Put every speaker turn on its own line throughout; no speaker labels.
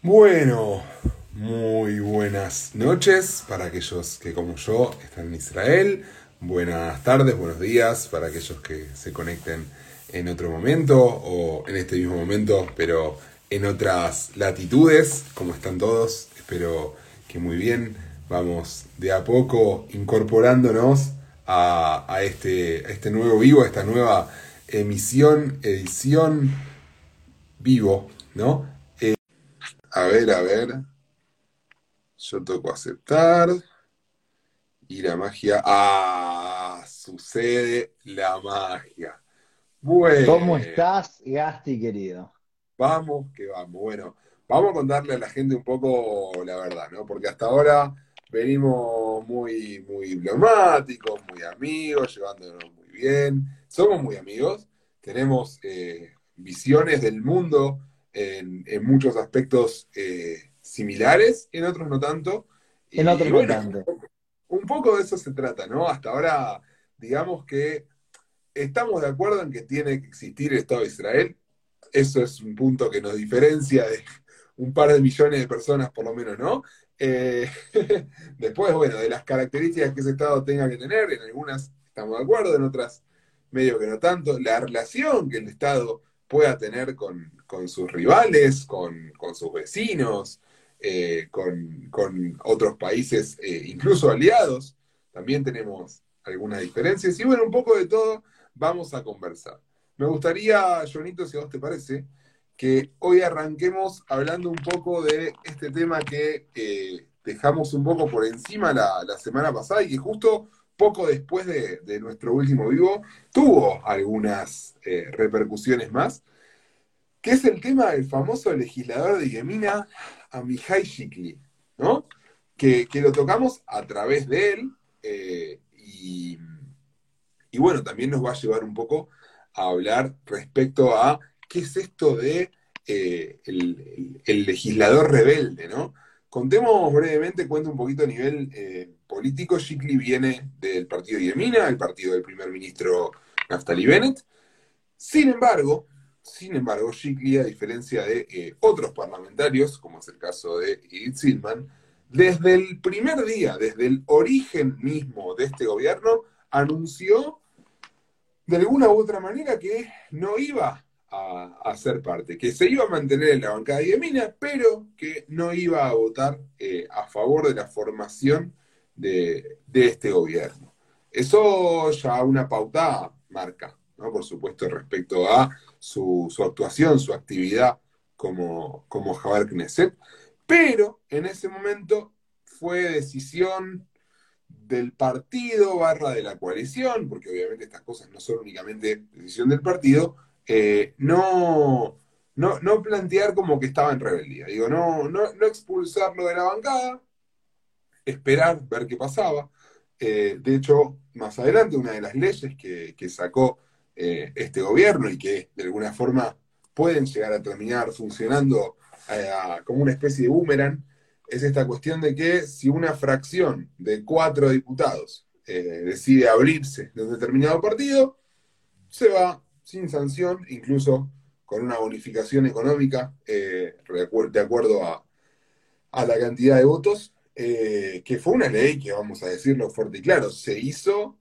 Bueno, muy buenas noches para aquellos que como yo están en Israel. Buenas tardes, buenos días para aquellos que se conecten en otro momento o en este mismo momento, pero en otras latitudes. como están todos? Espero que muy bien. Vamos de a poco incorporándonos a, a este, a este nuevo vivo, a esta nueva emisión, edición vivo, ¿no? A ver, a ver. Yo toco aceptar. Y la magia. ¡Ah! Sucede la magia.
Bueno. ¿Cómo estás, Gasti, querido?
Vamos, que vamos. Bueno, vamos a contarle a la gente un poco la verdad, ¿no? Porque hasta ahora venimos muy, muy diplomáticos, muy amigos, llevándonos muy bien. Somos muy amigos, tenemos eh, visiones del mundo en, muchos aspectos eh, similares, en otros no tanto.
En otros no tanto.
Un poco de eso se trata, ¿no? Hasta ahora, digamos que estamos de acuerdo en que tiene que existir el Estado de Israel. Eso es un punto que nos diferencia de un par de millones de personas, por lo menos, ¿no? Eh, después, bueno, de las características que ese Estado tenga que tener, en algunas estamos de acuerdo, en otras medio que no tanto, la relación que el Estado pueda tener con, sus rivales, con, sus vecinos, eh, con, otros países, eh, incluso aliados, también tenemos algunas diferencias. Y bueno, un poco de todo vamos a conversar. Me gustaría, Jonito, si a vos te parece, que hoy arranquemos hablando un poco de este tema que eh, dejamos un poco por encima la, semana pasada y que justo poco después de, nuestro último vivo tuvo algunas eh, repercusiones más, que es el tema del famoso legislador de Yemina, Amihai Shikli, ¿no? Que, lo tocamos a través de él eh, y, bueno, también nos va a llevar un poco a hablar respecto a ¿qué es esto de eh, el, legislador rebelde, ¿no? Contemos brevemente, cuento un poquito a nivel eh, político. Shikli viene del partido Yemina, el partido del primer ministro Naftali Bennett. Sin embargo, sin embargo, Shikli, a diferencia de eh, otros parlamentarios, como es el caso de Edith Silman, desde el primer día, desde el origen mismo de este gobierno, anunció de alguna u otra manera que no iba a, ser parte, que se iba a mantener en la bancada de Yemina, pero que no iba a votar eh, a favor de la formación de, este gobierno. Eso ya una pauta marca, ¿no? por supuesto, respecto a su, actuación, su actividad como, como Javier Knesset, pero en ese momento fue decisión del partido barra de la coalición, porque obviamente estas cosas no son únicamente decisión del partido, eh, no, no, plantear como que estaba en rebeldía. Digo, no, no, expulsarlo de la bancada, esperar, ver qué pasaba. Eh, de hecho, más adelante, una de las leyes que, sacó eh, este gobierno y que de alguna forma pueden llegar a terminar funcionando como una especie de boomerang, es esta cuestión de que si una fracción de cuatro diputados decide abrirse de un determinado partido, se va sin sanción, incluso con una bonificación económica eh, de acuerdo a, la cantidad de votos, eh, que fue una ley que, vamos a decirlo fuerte y claro, se hizo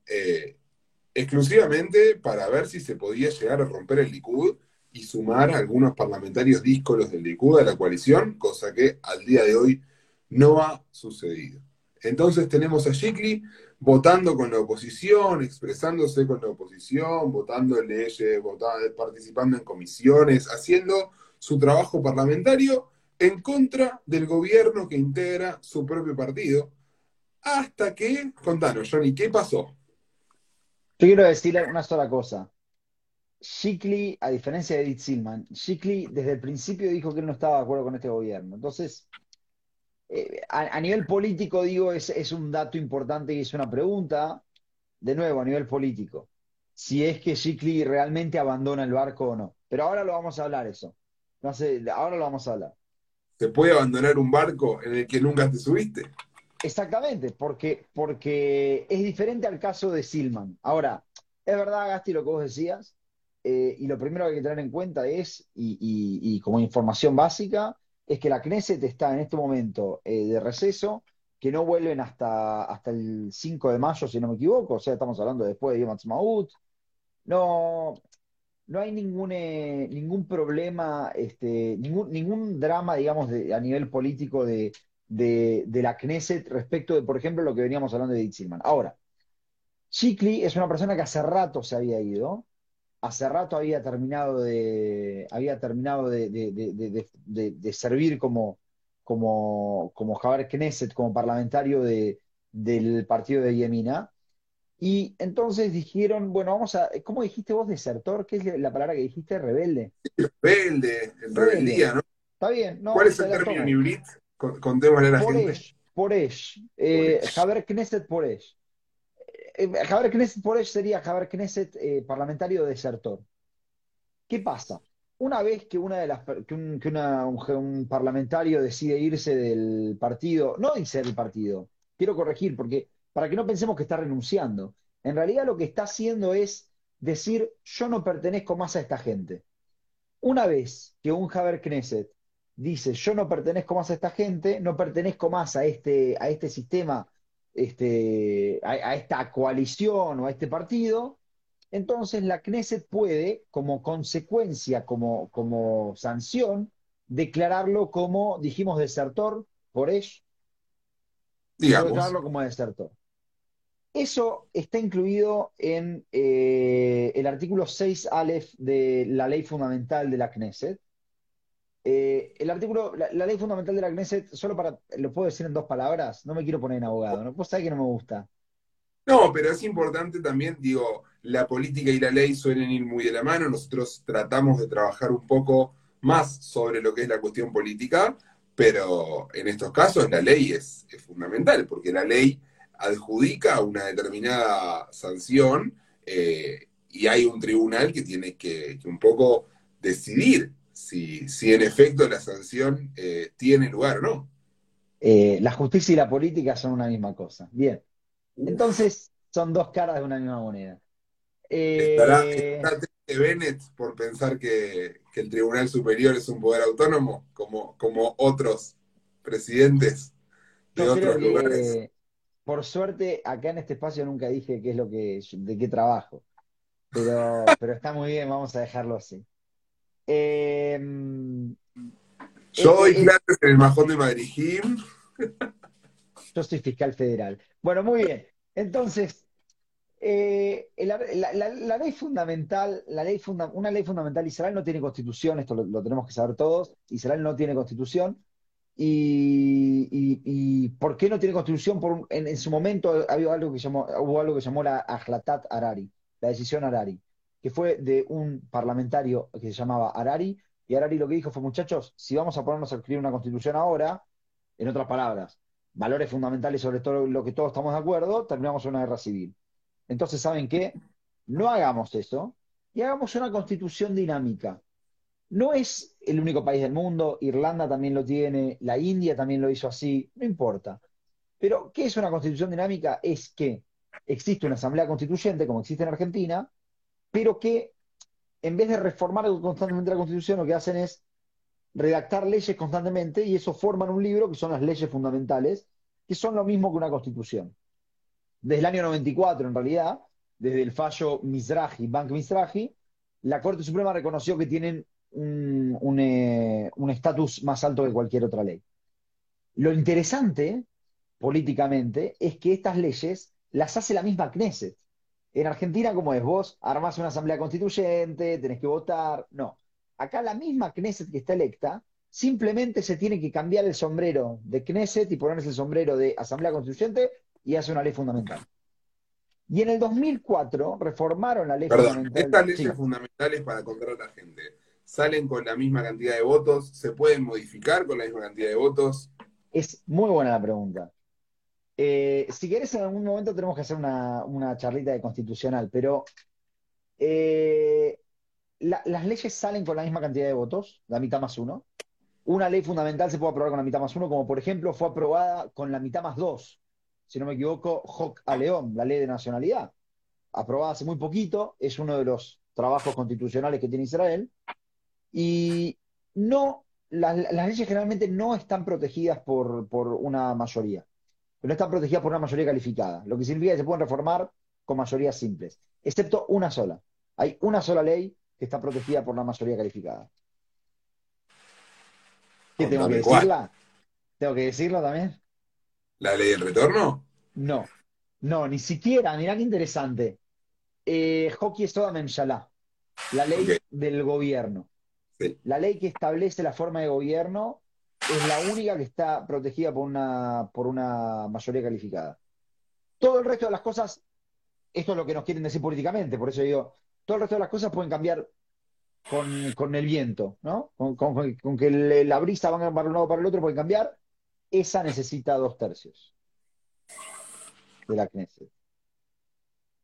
exclusivamente para ver si se podía llegar a romper el Likud y sumar a algunos parlamentarios díscolos del Likud a la coalición, cosa que al día de hoy no ha sucedido. Entonces tenemos a Shikli votando con la oposición, expresándose con la oposición, votando leyes, votando, participando en comisiones, haciendo su trabajo parlamentario en contra del gobierno que integra su propio partido. Hasta que, contanos, Johnny, ¿qué pasó?
Yo quiero decirle una sola cosa. Shikli, a diferencia de Edith Silman, Shikli desde el principio dijo que él no estaba de acuerdo con este gobierno. Entonces, eh, a, nivel político, digo, es, un dato importante y es una pregunta, de nuevo, a nivel político, si es que Shikli realmente abandona el barco o no. Pero ahora lo vamos a hablar eso. No sé, ahora lo vamos a hablar.
¿Se puede abandonar un barco en el que nunca te subiste?
Exactamente, porque, porque es diferente al caso de Silman. Ahora, es verdad, Gasti, lo que vos decías, eh, y lo primero que hay que tener en cuenta es, y como información básica, es que la Knesset está en este momento eh, de receso, que no vuelven hasta, hasta el 5 de mayo, si no me equivoco, o sea, estamos hablando después de Yom Ha'atzmaut. No, no hay ningún, eh, ningún problema, este, ningún, ningún drama, digamos, a nivel político de, de, la Knesset respecto de, por ejemplo, lo que veníamos hablando de Ditzilman. Ahora, Chikli es una persona que hace rato se había ido, hace rato había terminado de, había terminado de, de- de- de- de servir como, como, como Javier Knesset, como parlamentario de, del partido de Yemina. Y entonces dijeron, bueno, vamos a, ¿cómo dijiste vos desertor? ¿Qué es la palabra que dijiste? Rebelde.
Rebelde, en rebeldía, ¿no?
Está bien, no,
¿Cuál es el término en Contémosle a la gente.
Poresh, Poresh, eh,
Poresh.
Javier Knesset Poresh. Eh, Javier Knesset Poresh sería Javier Knesset eh, parlamentario desertor. ¿Qué pasa? Una vez que, una de las, que, un, que un parlamentario decide irse del partido, no irse del partido, quiero corregir, porque para que no pensemos que está renunciando, en realidad lo que está haciendo es decir, yo no pertenezco más a esta gente. Una vez que un Haber Knesset dice, yo no pertenezco más a esta gente, no pertenezco más a este, a este sistema, este, a, a esta coalición o a este partido, entonces la Knesset puede, como consecuencia, como, como sanción, declararlo como, dijimos, desertor, por
Digamos.
declararlo como desertor. Eso está incluido en eh, el artículo 6 Aleph de la ley fundamental de la Knesset. Eh, el artículo, la, ley fundamental de la Knesset, solo para, lo puedo decir en dos palabras, no me quiero poner en abogado, ¿no? Vos sabés que no me gusta.
No, pero es importante también, digo, la política y la ley suelen ir muy de la mano. Nosotros tratamos de trabajar un poco más sobre lo que es la cuestión política, pero en estos casos la ley es, fundamental, porque la ley adjudica una determinada sanción eh, y hay un tribunal que tiene que un poco decidir si, si en efecto la sanción eh, tiene lugar o no.
Eh, la justicia y la política son una misma cosa. Bien,
Uf,
entonces son dos caras de una misma moneda.
¿Estará,
Eh,
estará triste Bennett por pensar que, que el Tribunal Superior es un poder autónomo, como, como otros presidentes de
yo creo
otros lugares?
que, por suerte, acá en este espacio nunca dije qué es lo que, de qué trabajo, pero, pero está muy bien, vamos a dejarlo así. Eh,
Yo doy
eh,
clases en el Majón de Madrid.
Yo soy fiscal federal. Bueno, muy bien. Entonces, eh, la, la- la- la ley fundamental, la ley funda- una ley fundamental, Israel no tiene constitución, esto lo, lo tenemos que saber todos. Israel no tiene constitución. Y, y- y ¿por qué no tiene constitución? Por en, en su momento había algo que llamó, hubo algo que llamó la Ahlatat Harari, la decisión Harari, que fue de un parlamentario que se llamaba Harari. Y Harari lo que dijo fue, muchachos, si vamos a ponernos a escribir una constitución ahora, en otras palabras, valores fundamentales sobre todo lo que todos estamos de acuerdo, terminamos una guerra civil. Entonces, ¿saben qué? No hagamos eso y hagamos una constitución dinámica. No es el único país del mundo, Irlanda también lo tiene, la India también lo hizo así, no importa. Pero, ¿qué es una constitución dinámica? Es que existe una asamblea constituyente, como existe en Argentina, pero que en vez de reformar constantemente la constitución, lo que hacen es redactar leyes constantemente y eso forman un libro que son las leyes fundamentales, que son lo mismo que una constitución. Desde el año 94, en realidad, desde el fallo Mizrahi, Bank Mizrahi, la Corte Suprema reconoció que tienen eh, un estatus más alto que cualquier otra ley. Lo interesante, políticamente, es que estas leyes las hace la misma Knesset. En Argentina, como es? Vos armás una asamblea constituyente, tenés que votar. No. Acá la misma Knesset que está electa, simplemente se tiene que cambiar el sombrero de Knesset y ponerse el sombrero de asamblea constituyente y hace una ley fundamental. Y en el 2004 reformaron la ley
Perdón,
fundamental.
estas leyes
Sí.
fundamentales para controlar a la gente salen con la misma cantidad de votos, se pueden modificar con la misma cantidad de votos.
Es muy buena la pregunta. Eh, si querés, en algún momento tenemos que hacer una, una charlita de constitucional, pero eh, la- las leyes salen con la misma cantidad de votos, la mitad más uno. Una ley fundamental se puede aprobar con la mitad más uno, como por ejemplo fue aprobada con la mitad más dos, si no me equivoco, Hoc a León, la ley de nacionalidad, aprobada hace muy poquito, es uno de los trabajos constitucionales que tiene Israel, y no las, leyes generalmente no están protegidas por una mayoría, no están protegidas por una mayoría calificada, lo que significa que se pueden reformar con mayorías simples, excepto una sola. Hay una sola ley que está protegida por una mayoría calificada. ¿Qué tengo que decirla? ¿Tengo que decirlo también?
¿La ley del retorno?
No, no, ni siquiera, mirá qué interesante. Eh, Hockey Soda Memshalá, la ley del gobierno.
Sí.
La ley que establece la forma de gobierno es la única que está protegida por una, por una mayoría calificada. Todo el resto de las cosas, esto es lo que nos quieren decir políticamente, por eso digo, todo el resto de las cosas pueden cambiar con, con el viento, ¿no? Con, con- con que la brisa va para un lado o para el otro, pueden cambiar. Esa necesita dos tercios de la Knesset.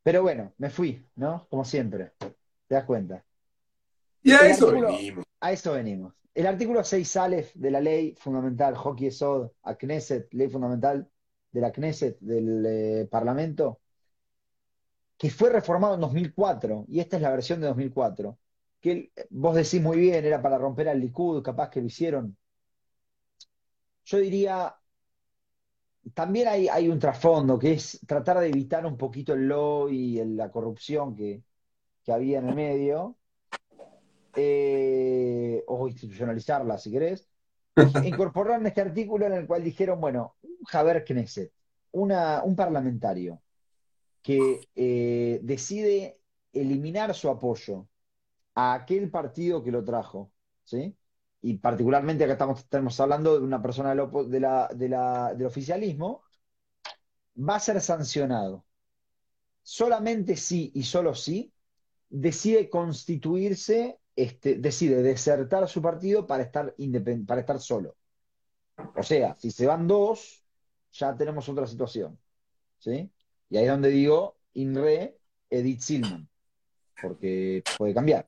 Pero bueno, me fui, ¿no? Como siempre. ¿Te das cuenta?
Y a
El
eso
artículo-
venimos.
A eso venimos. El artículo 6 Aleph de la ley fundamental, Hockey Sod, a Knesset, ley fundamental de la Knesset, del eh, Parlamento, que fue reformado en 2004, y esta es la versión de 2004, que vos decís muy bien, era para romper al Likud, capaz que lo hicieron. Yo diría, también hay, hay un trasfondo, que es tratar de evitar un poquito el lobby y la corrupción que, que había en el medio eh, o institucionalizarla, si querés, incorporaron este artículo en el cual dijeron, bueno, un Haber Knesset, una, un parlamentario que eh, decide eliminar su apoyo a aquel partido que lo trajo, ¿sí? Y particularmente acá estamos, estamos hablando de una persona del, de la- de la- del oficialismo, va a ser sancionado. Solamente si y solo si decide constituirse, este, decide desertar su partido para estar, para estar solo. O sea, si se van dos, ya tenemos otra situación. ¿Sí? Y ahí es donde digo, INRE, Edith Silman, porque puede cambiar.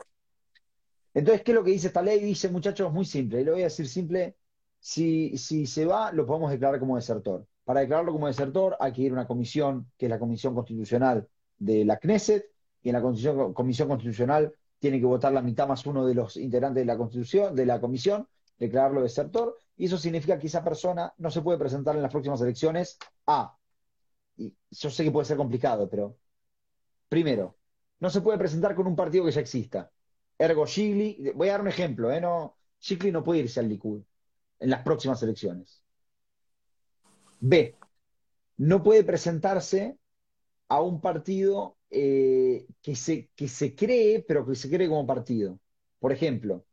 Entonces, ¿qué es lo que dice esta ley? Dice, muchachos, muy simple, y lo voy a decir simple, si, si se va, lo podemos declarar como desertor. Para declararlo como desertor hay que ir a una comisión, que es la Comisión Constitucional de la Knesset, y en la Comisión, comisión Constitucional tiene que votar la mitad más uno de los integrantes de la Constitución, de la comisión, declararlo desertor, y eso significa que esa persona no se puede presentar en las próximas elecciones a, y yo sé que puede ser complicado, pero primero, no se puede presentar con un partido que ya exista. Ergo Shigli, voy a dar un ejemplo, ¿eh? No, Shigli no puede irse al Likud en las próximas elecciones. B, no puede presentarse a un partido eh, que se, que se cree, pero que se cree como partido. Por ejemplo,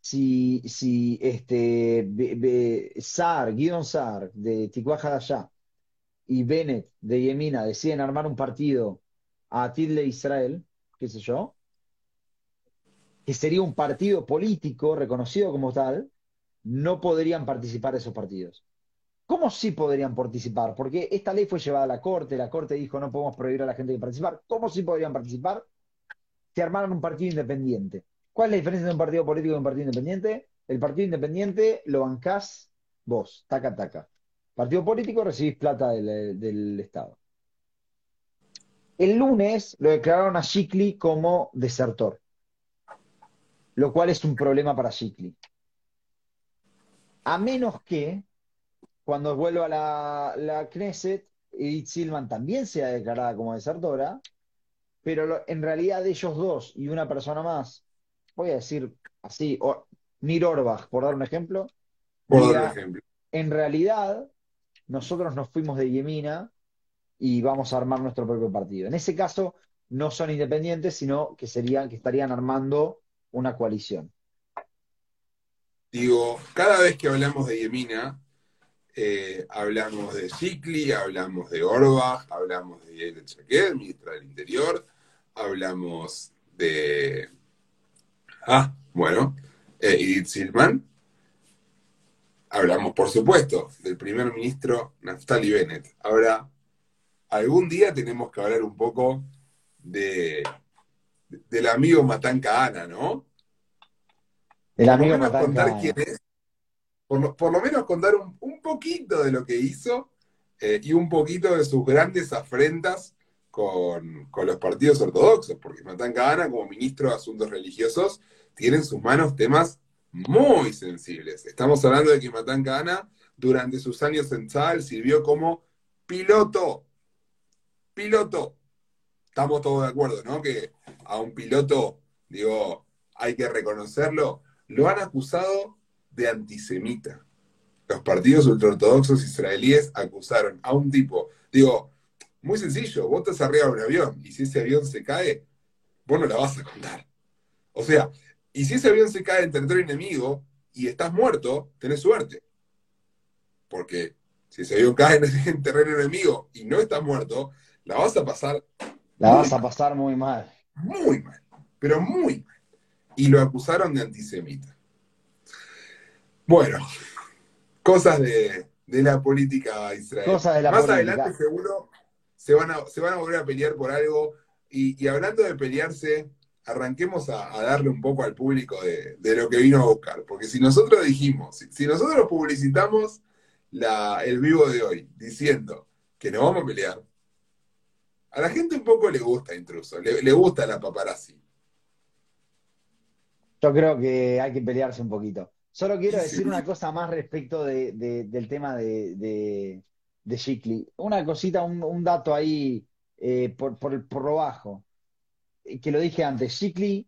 si, si este, Be- Be- Saar de Tikva Hadashah y Bennett de Yemina deciden armar un partido a Tidle Israel, qué sé yo, que sería un partido político reconocido como tal, no podrían participar esos partidos. ¿Cómo sí podrían participar? Porque esta ley fue llevada a la Corte, la Corte dijo no podemos prohibir a la gente de participar. ¿Cómo sí podrían participar? Si armaran un partido independiente. ¿Cuál es la diferencia de un partido político y un partido independiente? El partido independiente lo bancás vos, taca, taca. Partido político recibís plata del, del Estado. El lunes lo declararon a Shikli como desertor, lo cual es un problema para Shikli. A menos que cuando vuelva a la, la Knesset, Edith Silman también sea declarada como desertora, pero lo- en realidad ellos dos y una persona más, voy a decir así, o, Nir Orbach, por dar un ejemplo,
Por
diga,
dar un ejemplo.
en realidad nosotros nos fuimos de Yemina y vamos a armar nuestro propio partido. En ese caso, no son independientes, sino que serían, que estarían armando una coalición.
Digo, cada vez que hablamos de Yemina, eh, hablamos de Shikli, hablamos de Orbach, hablamos de Yael Chaquet, ministra del Interior, hablamos de. Ah, bueno, eh, Edith Silman. Hablamos, por supuesto, del primer ministro Naftali Bennett. Ahora, algún día tenemos que hablar un poco de, del amigo Matán Kahana, ¿no?
El amigo
quién es, por lo, por lo menos contar un, un poquito de lo que hizo eh, y un poquito de sus grandes afrentas con, con los partidos ortodoxos, porque Matán Kahana, como ministro de Asuntos Religiosos, tiene en sus manos temas muy sensibles. Estamos hablando de que Matán Cadena, durante sus años en SAL, sirvió como piloto. Piloto. Estamos todos de acuerdo, ¿no? Que a un piloto, digo, hay que reconocerlo, lo han acusado de antisemita. Los partidos ultraortodoxos israelíes acusaron a un tipo, digo, muy sencillo, vos estás arriba de un avión y si ese avión se cae, vos no la vas a contar. O sea, y si ese avión se cae en territorio enemigo y estás muerto, tenés suerte. Porque si ese avión cae en, terreno enemigo y no estás muerto, la vas a pasar.
La vas a pasar muy mal.
Muy mal, pero muy mal. Y lo acusaron de antisemita. Bueno, cosas de, la política israelí.
Cosas de la
Más adelante seguro se van, a, se van a volver a pelear por algo. Y, hablando de pelearse, arranquemos a, darle un poco al público de, lo que vino a buscar. Porque si nosotros dijimos, si, nosotros publicitamos la, el vivo de hoy diciendo que nos vamos a pelear, a la gente un poco le gusta intruso, le, le gusta la paparazzi.
Yo creo que hay que pelearse un poquito. Solo quiero decir una cosa más respecto del tema de, de, Una cosita, un, dato ahí eh, por, por, lo bajo, eh, que lo dije antes. Shikli,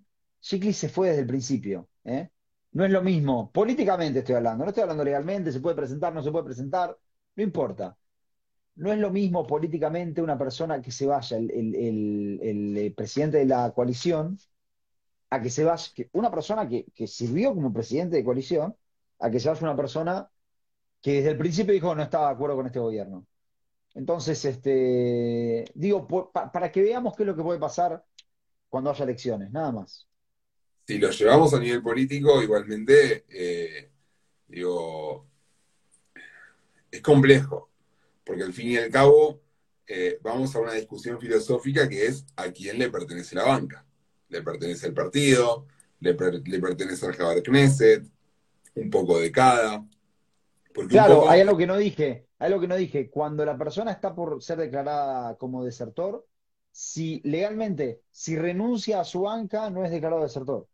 se fue desde el principio. ¿eh? No es lo mismo, políticamente estoy hablando, no estoy hablando legalmente, se puede presentar, no se puede presentar, no importa. No es lo mismo políticamente una persona que se vaya, el presidente de la coalición, a que se vaya, una persona que, sirvió como presidente de coalición, a que se vaya una persona que desde el principio dijo no estaba de acuerdo con este gobierno. Entonces, este, digo, para que veamos qué es lo que puede pasar cuando haya elecciones, nada más.
Si lo llevamos a nivel político, igualmente, eh, digo, es complejo, porque al fin y al cabo eh, vamos a una discusión filosófica que es a quién le pertenece la banca le pertenece al partido, le, pertenece al Jabar Knesset, un poco de cada.
claro, hay algo que no dije, hay algo que no dije. Cuando la persona está por ser declarada como desertor, si legalmente, si renuncia a su banca, no es declarado desertor.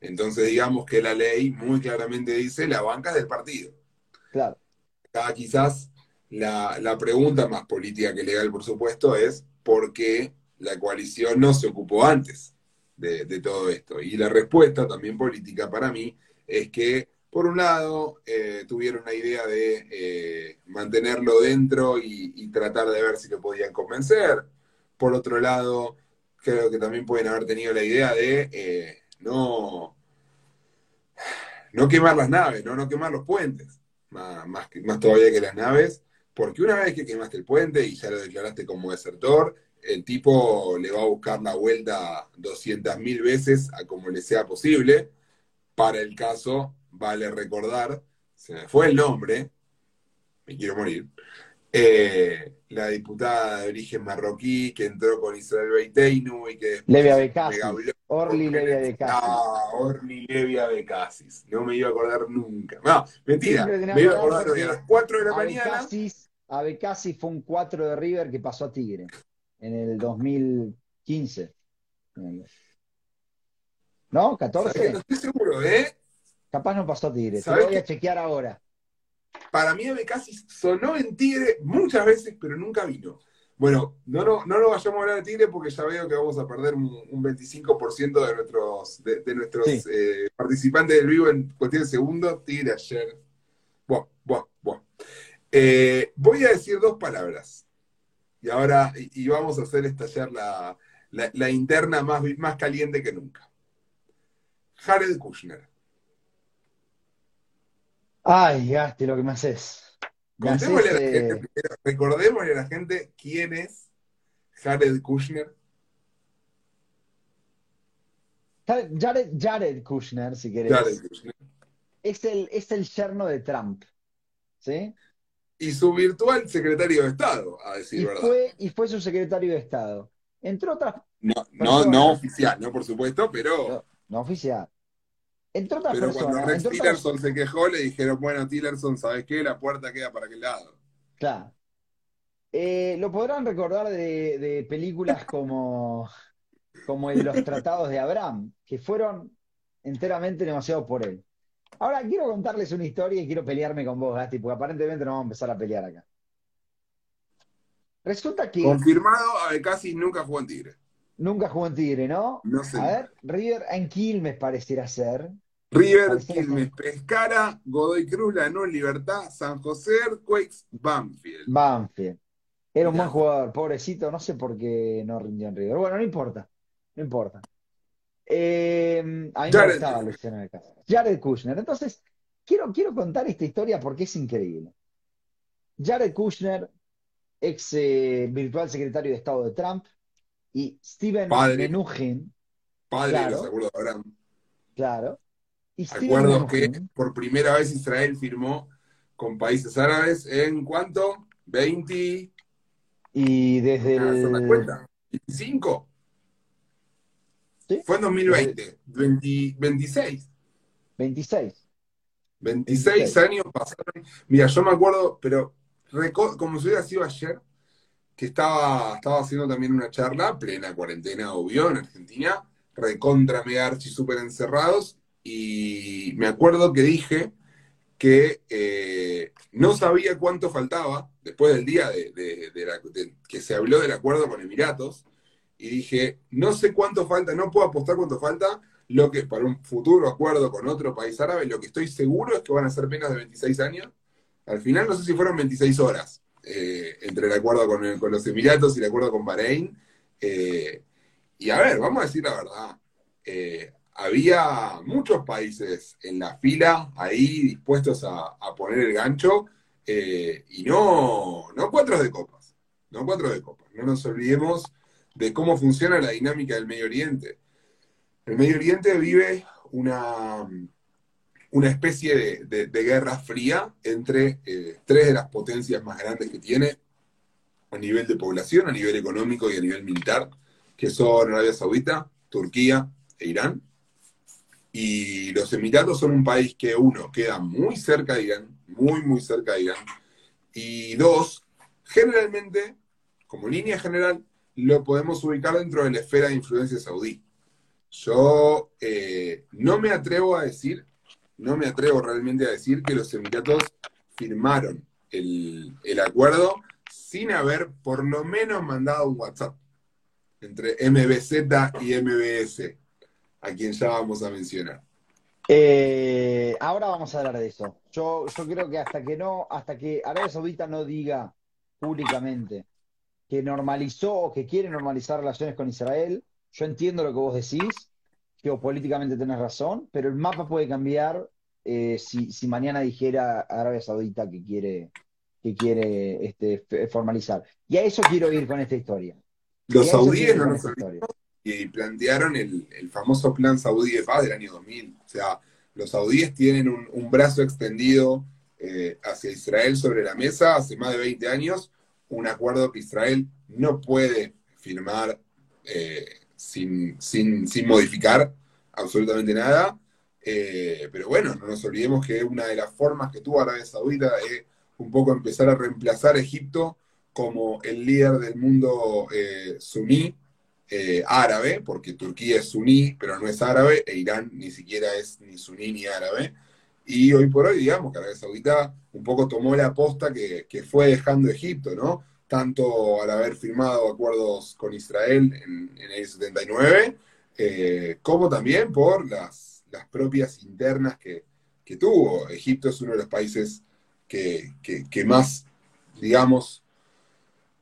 Entonces digamos que la ley muy claramente dice la banca es del partido.
Claro.
Acá quizás la, la pregunta más política que legal, por supuesto, es por qué la coalición no se ocupó antes de, todo esto. Y la respuesta también política para mí es que, por un lado, eh, tuvieron la idea de eh, mantenerlo dentro y, tratar de ver si lo podían convencer. Por otro lado, creo que también pueden haber tenido la idea de eh, no, no quemar las naves, no, no quemar los puentes, más, más, más todavía que las naves, porque una vez que quemaste el puente y ya lo declaraste como desertor, el tipo le va a buscar la vuelta 200.000 veces a como le sea posible. Para el caso, vale recordar, se me fue el nombre, me quiero morir, eh, la diputada de origen marroquí que entró con Israel Beiteinu y que
Levia Becasis. Orly Levia Becasis.
Ah, Orly Levia Becasis. No me iba a acordar nunca. No, mentira. Me iba a acordar hoy a las 4 de la mañana.
A Becasis fue un 4 de River que pasó a Tigre en el 2015. ¿No? ¿14?
No estoy seguro, ¿eh?
Capaz no pasó Tigre. Te lo voy a chequear ahora.
Para mí casi sonó en Tigre muchas veces, pero nunca vino. Bueno, no, no, no lo vayamos a hablar de Tigre porque ya veo que vamos a perder un, 25% de nuestros, de, nuestros eh, participantes del vivo en cuestión de segundos. Tigre ayer. Bueno, bueno, bueno. Eh, voy a decir dos palabras y ahora y, vamos a hacer estallar la, la, interna más, más caliente que nunca. Jared Kushner.
Ay, gaste lo que me haces.
Eh, recordémosle a la gente quién es Jared Kushner.
Jared, Jared Kushner, si querés. Jared Kushner. Es el, es el yerno de Trump. ¿Sí?
Y su virtual secretario de Estado, a decir
y
verdad.
Fue, y fue su secretario de Estado. Entre otras.
No, no, no oficial, no por supuesto, pero.
No, oficial. Entre otras
pero
personas.
Cuando Rex Tillerson se quejó, le dijeron, bueno, Tillerson, ¿sabes qué? La puerta queda para aquel lado.
Claro. Eh, lo podrán recordar de, de películas como, como en los tratados de Abraham, que fueron enteramente demasiado por él. Ahora quiero contarles una historia y quiero pelearme con vos, Gasti, porque aparentemente no vamos a empezar a pelear acá. Resulta que
Confirmado, casi nunca jugó en Tigre.
nunca jugó en Tigre, ¿no?
No sé.
A ver, River en Quilmes pareciera ser.
River,
Pareciera
Quilmes, Pescara, Godoy Cruz, Lanús, Libertad, San José, Earthquakes, Banfield.
Banfield. Era un buen jugador, pobrecito, no sé por qué no rindió en River. Bueno, no importa, no importa. Eh, a mí me
Jared
gustaba
Kushner.
Luciano del Caso. Jared Kushner. Entonces, quiero, quiero contar esta historia porque es increíble. Jared Kushner, ex eh, virtual secretario de Estado de Trump, y Steven
Padre. Padre de
Claro.
los acuerdos de Abraham.
claro, y
que por primera vez Israel firmó con países árabes en cuánto? 20.
y desde
¿me la
el...
cuenta? 25.
¿Sí?
Fue en 2020. 20 26.
26.
26
26.
años pasaron. Mira, yo me acuerdo, pero como si hubiera sido ayer, que estaba, estaba haciendo también una charla, plena cuarentena, obvio, en Argentina, recontra mega archi súper encerrados, y me acuerdo que dije que eh, no sabía cuánto faltaba después del día de, de- de la- de- que se habló del acuerdo con Emiratos, y dije, no sé cuánto falta, no puedo apostar cuánto falta, lo que para un futuro acuerdo con otro país árabe, lo que estoy seguro es que van a ser penas de 26 años. Al final no sé si fueron 26 horas eh, entre el acuerdo con, con los Emiratos y el acuerdo con Bahrein. Eh, y a ver, vamos a decir la verdad. eh, había muchos países en la fila ahí dispuestos a, a poner el gancho y no, no cuatro de copas, no cuatro de copas. No nos olvidemos de cómo funciona la dinámica del Medio Oriente. El Medio Oriente vive una, una especie de, guerra fría entre eh, tres de las potencias más grandes que tiene a nivel de población, a nivel económico y a nivel militar, que son Arabia Saudita, Turquía e Irán. Y los Emiratos son un país que, uno, queda muy cerca de Irán, muy, muy cerca de Irán. Y dos, generalmente, como línea general, lo podemos ubicar dentro de la esfera de influencia saudí. Yo eh, no me atrevo a decir, no me atrevo realmente a decir que los Emiratos firmaron el, acuerdo sin haber por lo menos mandado un WhatsApp entre MBZ y MBS, a quien ya vamos a mencionar.
Eh, ahora vamos a hablar de eso. Yo creo que hasta que no, hasta que Arabia Saudita no diga públicamente que normalizó o que quiere normalizar relaciones con Israel, yo entiendo lo que vos decís, geopolíticamente tenés razón, pero el mapa puede cambiar eh, si, si mañana dijera Arabia Saudita que quiere, que quiere este, formalizar. Y a eso quiero ir con esta historia.
Los saudíes no y plantearon el, el famoso plan saudí de paz del año 2000. O sea, los saudíes tienen un, un brazo extendido eh, hacia Israel sobre la mesa hace más de 20 años, un acuerdo que Israel no puede firmar eh, sin, sin, sin modificar absolutamente nada. Eh, pero bueno, no nos olvidemos que una de las formas que tuvo Arabia Saudita es un poco empezar a reemplazar a Egipto como el líder del mundo eh, suní árabe, porque Turquía es suní, pero no es árabe, e Irán ni siquiera es ni suní ni árabe. Y hoy por hoy, digamos, que Arabia Saudita un poco tomó la aposta que, que fue dejando Egipto, ¿no? Tanto al haber firmado acuerdos con Israel en, el 79, eh, como también por las, las propias internas que, que tuvo. Egipto es uno de los países que, que, más, digamos,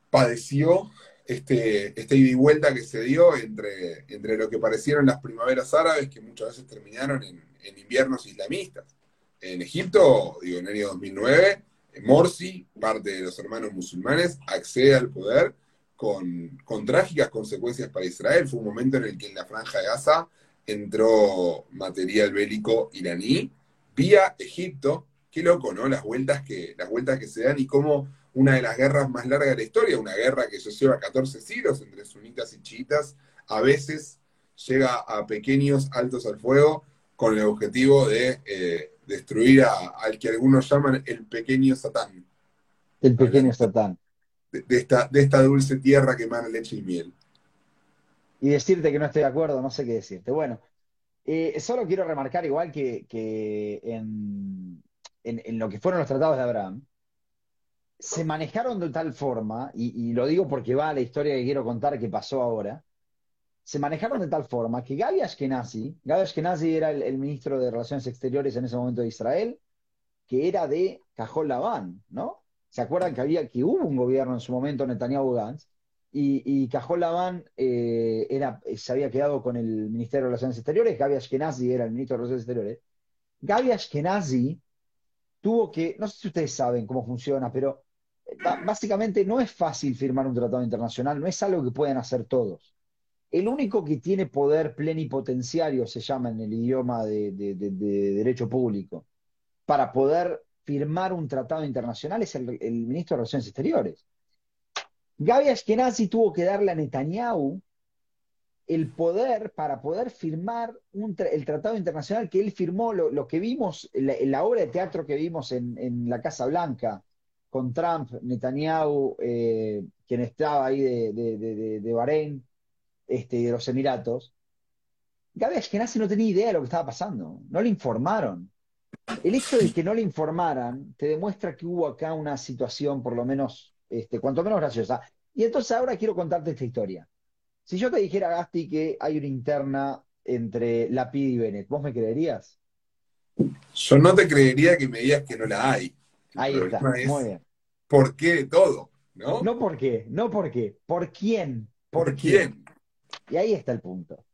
padeció este, este ida y vuelta que se dio entre, entre lo que parecieron las primaveras árabes, que muchas veces terminaron en inviernos islamistas. En Egipto, digo, en el año 2009, Morsi, parte de los hermanos musulmanes, accede al poder con, con trágicas consecuencias para Israel. Fue un momento en el que en la franja de Gaza entró material bélico iraní vía Egipto. Qué loco, ¿no? Las vueltas que, las vueltas que se dan y cómo una de las guerras más largas de la historia, una guerra que ya lleva 14 siglos entre sunitas y chiitas, a veces llega a pequeños altos al fuego con el objetivo de eh, destruir a, al que algunos llaman el pequeño Satán,
El pequeño Satán.
de, de esta, de esta dulce tierra que emana leche y miel.
Y decirte que no estoy de acuerdo, no sé qué decirte. Bueno, Eh, solo quiero remarcar igual que, que en, en- en lo que fueron los tratados de Abraham, se manejaron de tal forma, y, y lo digo porque va a la historia que quiero contar que pasó ahora, se manejaron de tal forma que Gaby Ashkenazi, Gaby Ashkenazi era el, ministro de Relaciones Exteriores en ese momento de Israel, que era de Cajol Labán, ¿no? ¿Se acuerdan que había, que hubo un gobierno en su momento, Netanyahu Gantz, y, y Cajol Labán eh, era, se había quedado con el Ministerio de Relaciones Exteriores, Gaby Ashkenazi era el ministro de Relaciones Exteriores. Gaby Ashkenazi tuvo que, no sé si ustedes saben cómo funciona, pero eh, básicamente no es fácil firmar un tratado internacional, no es algo que puedan hacer todos. El único que tiene poder plenipotenciario, se llama en el idioma de, de- de- de derecho público, para poder firmar un tratado internacional es el, ministro de Relaciones Exteriores. Gaby Ashkenazi tuvo que darle a Netanyahu el poder para poder firmar el tratado internacional que él firmó, lo, que vimos, la, la obra de teatro que vimos en, la Casa Blanca, con Trump, Netanyahu, eh, quien estaba ahí de, de- de Bahrein, este, de los Emiratos. Gaby Ashkenazi no tenía idea de lo que estaba pasando, no le informaron. El hecho de que no le informaran te demuestra que hubo acá una situación, por lo menos, este, cuanto menos graciosa. Y entonces ahora quiero contarte esta historia. Si yo te dijera, Gasti, que hay una interna entre Lapid y Bennett, ¿vos me creerías?
Yo no te creería que me digas que no la hay.
Ahí está, muy bien.
por qué de todo, ¿no?
No por qué, no por qué, por quién,
¿Por quién?
Y ahí está el punto.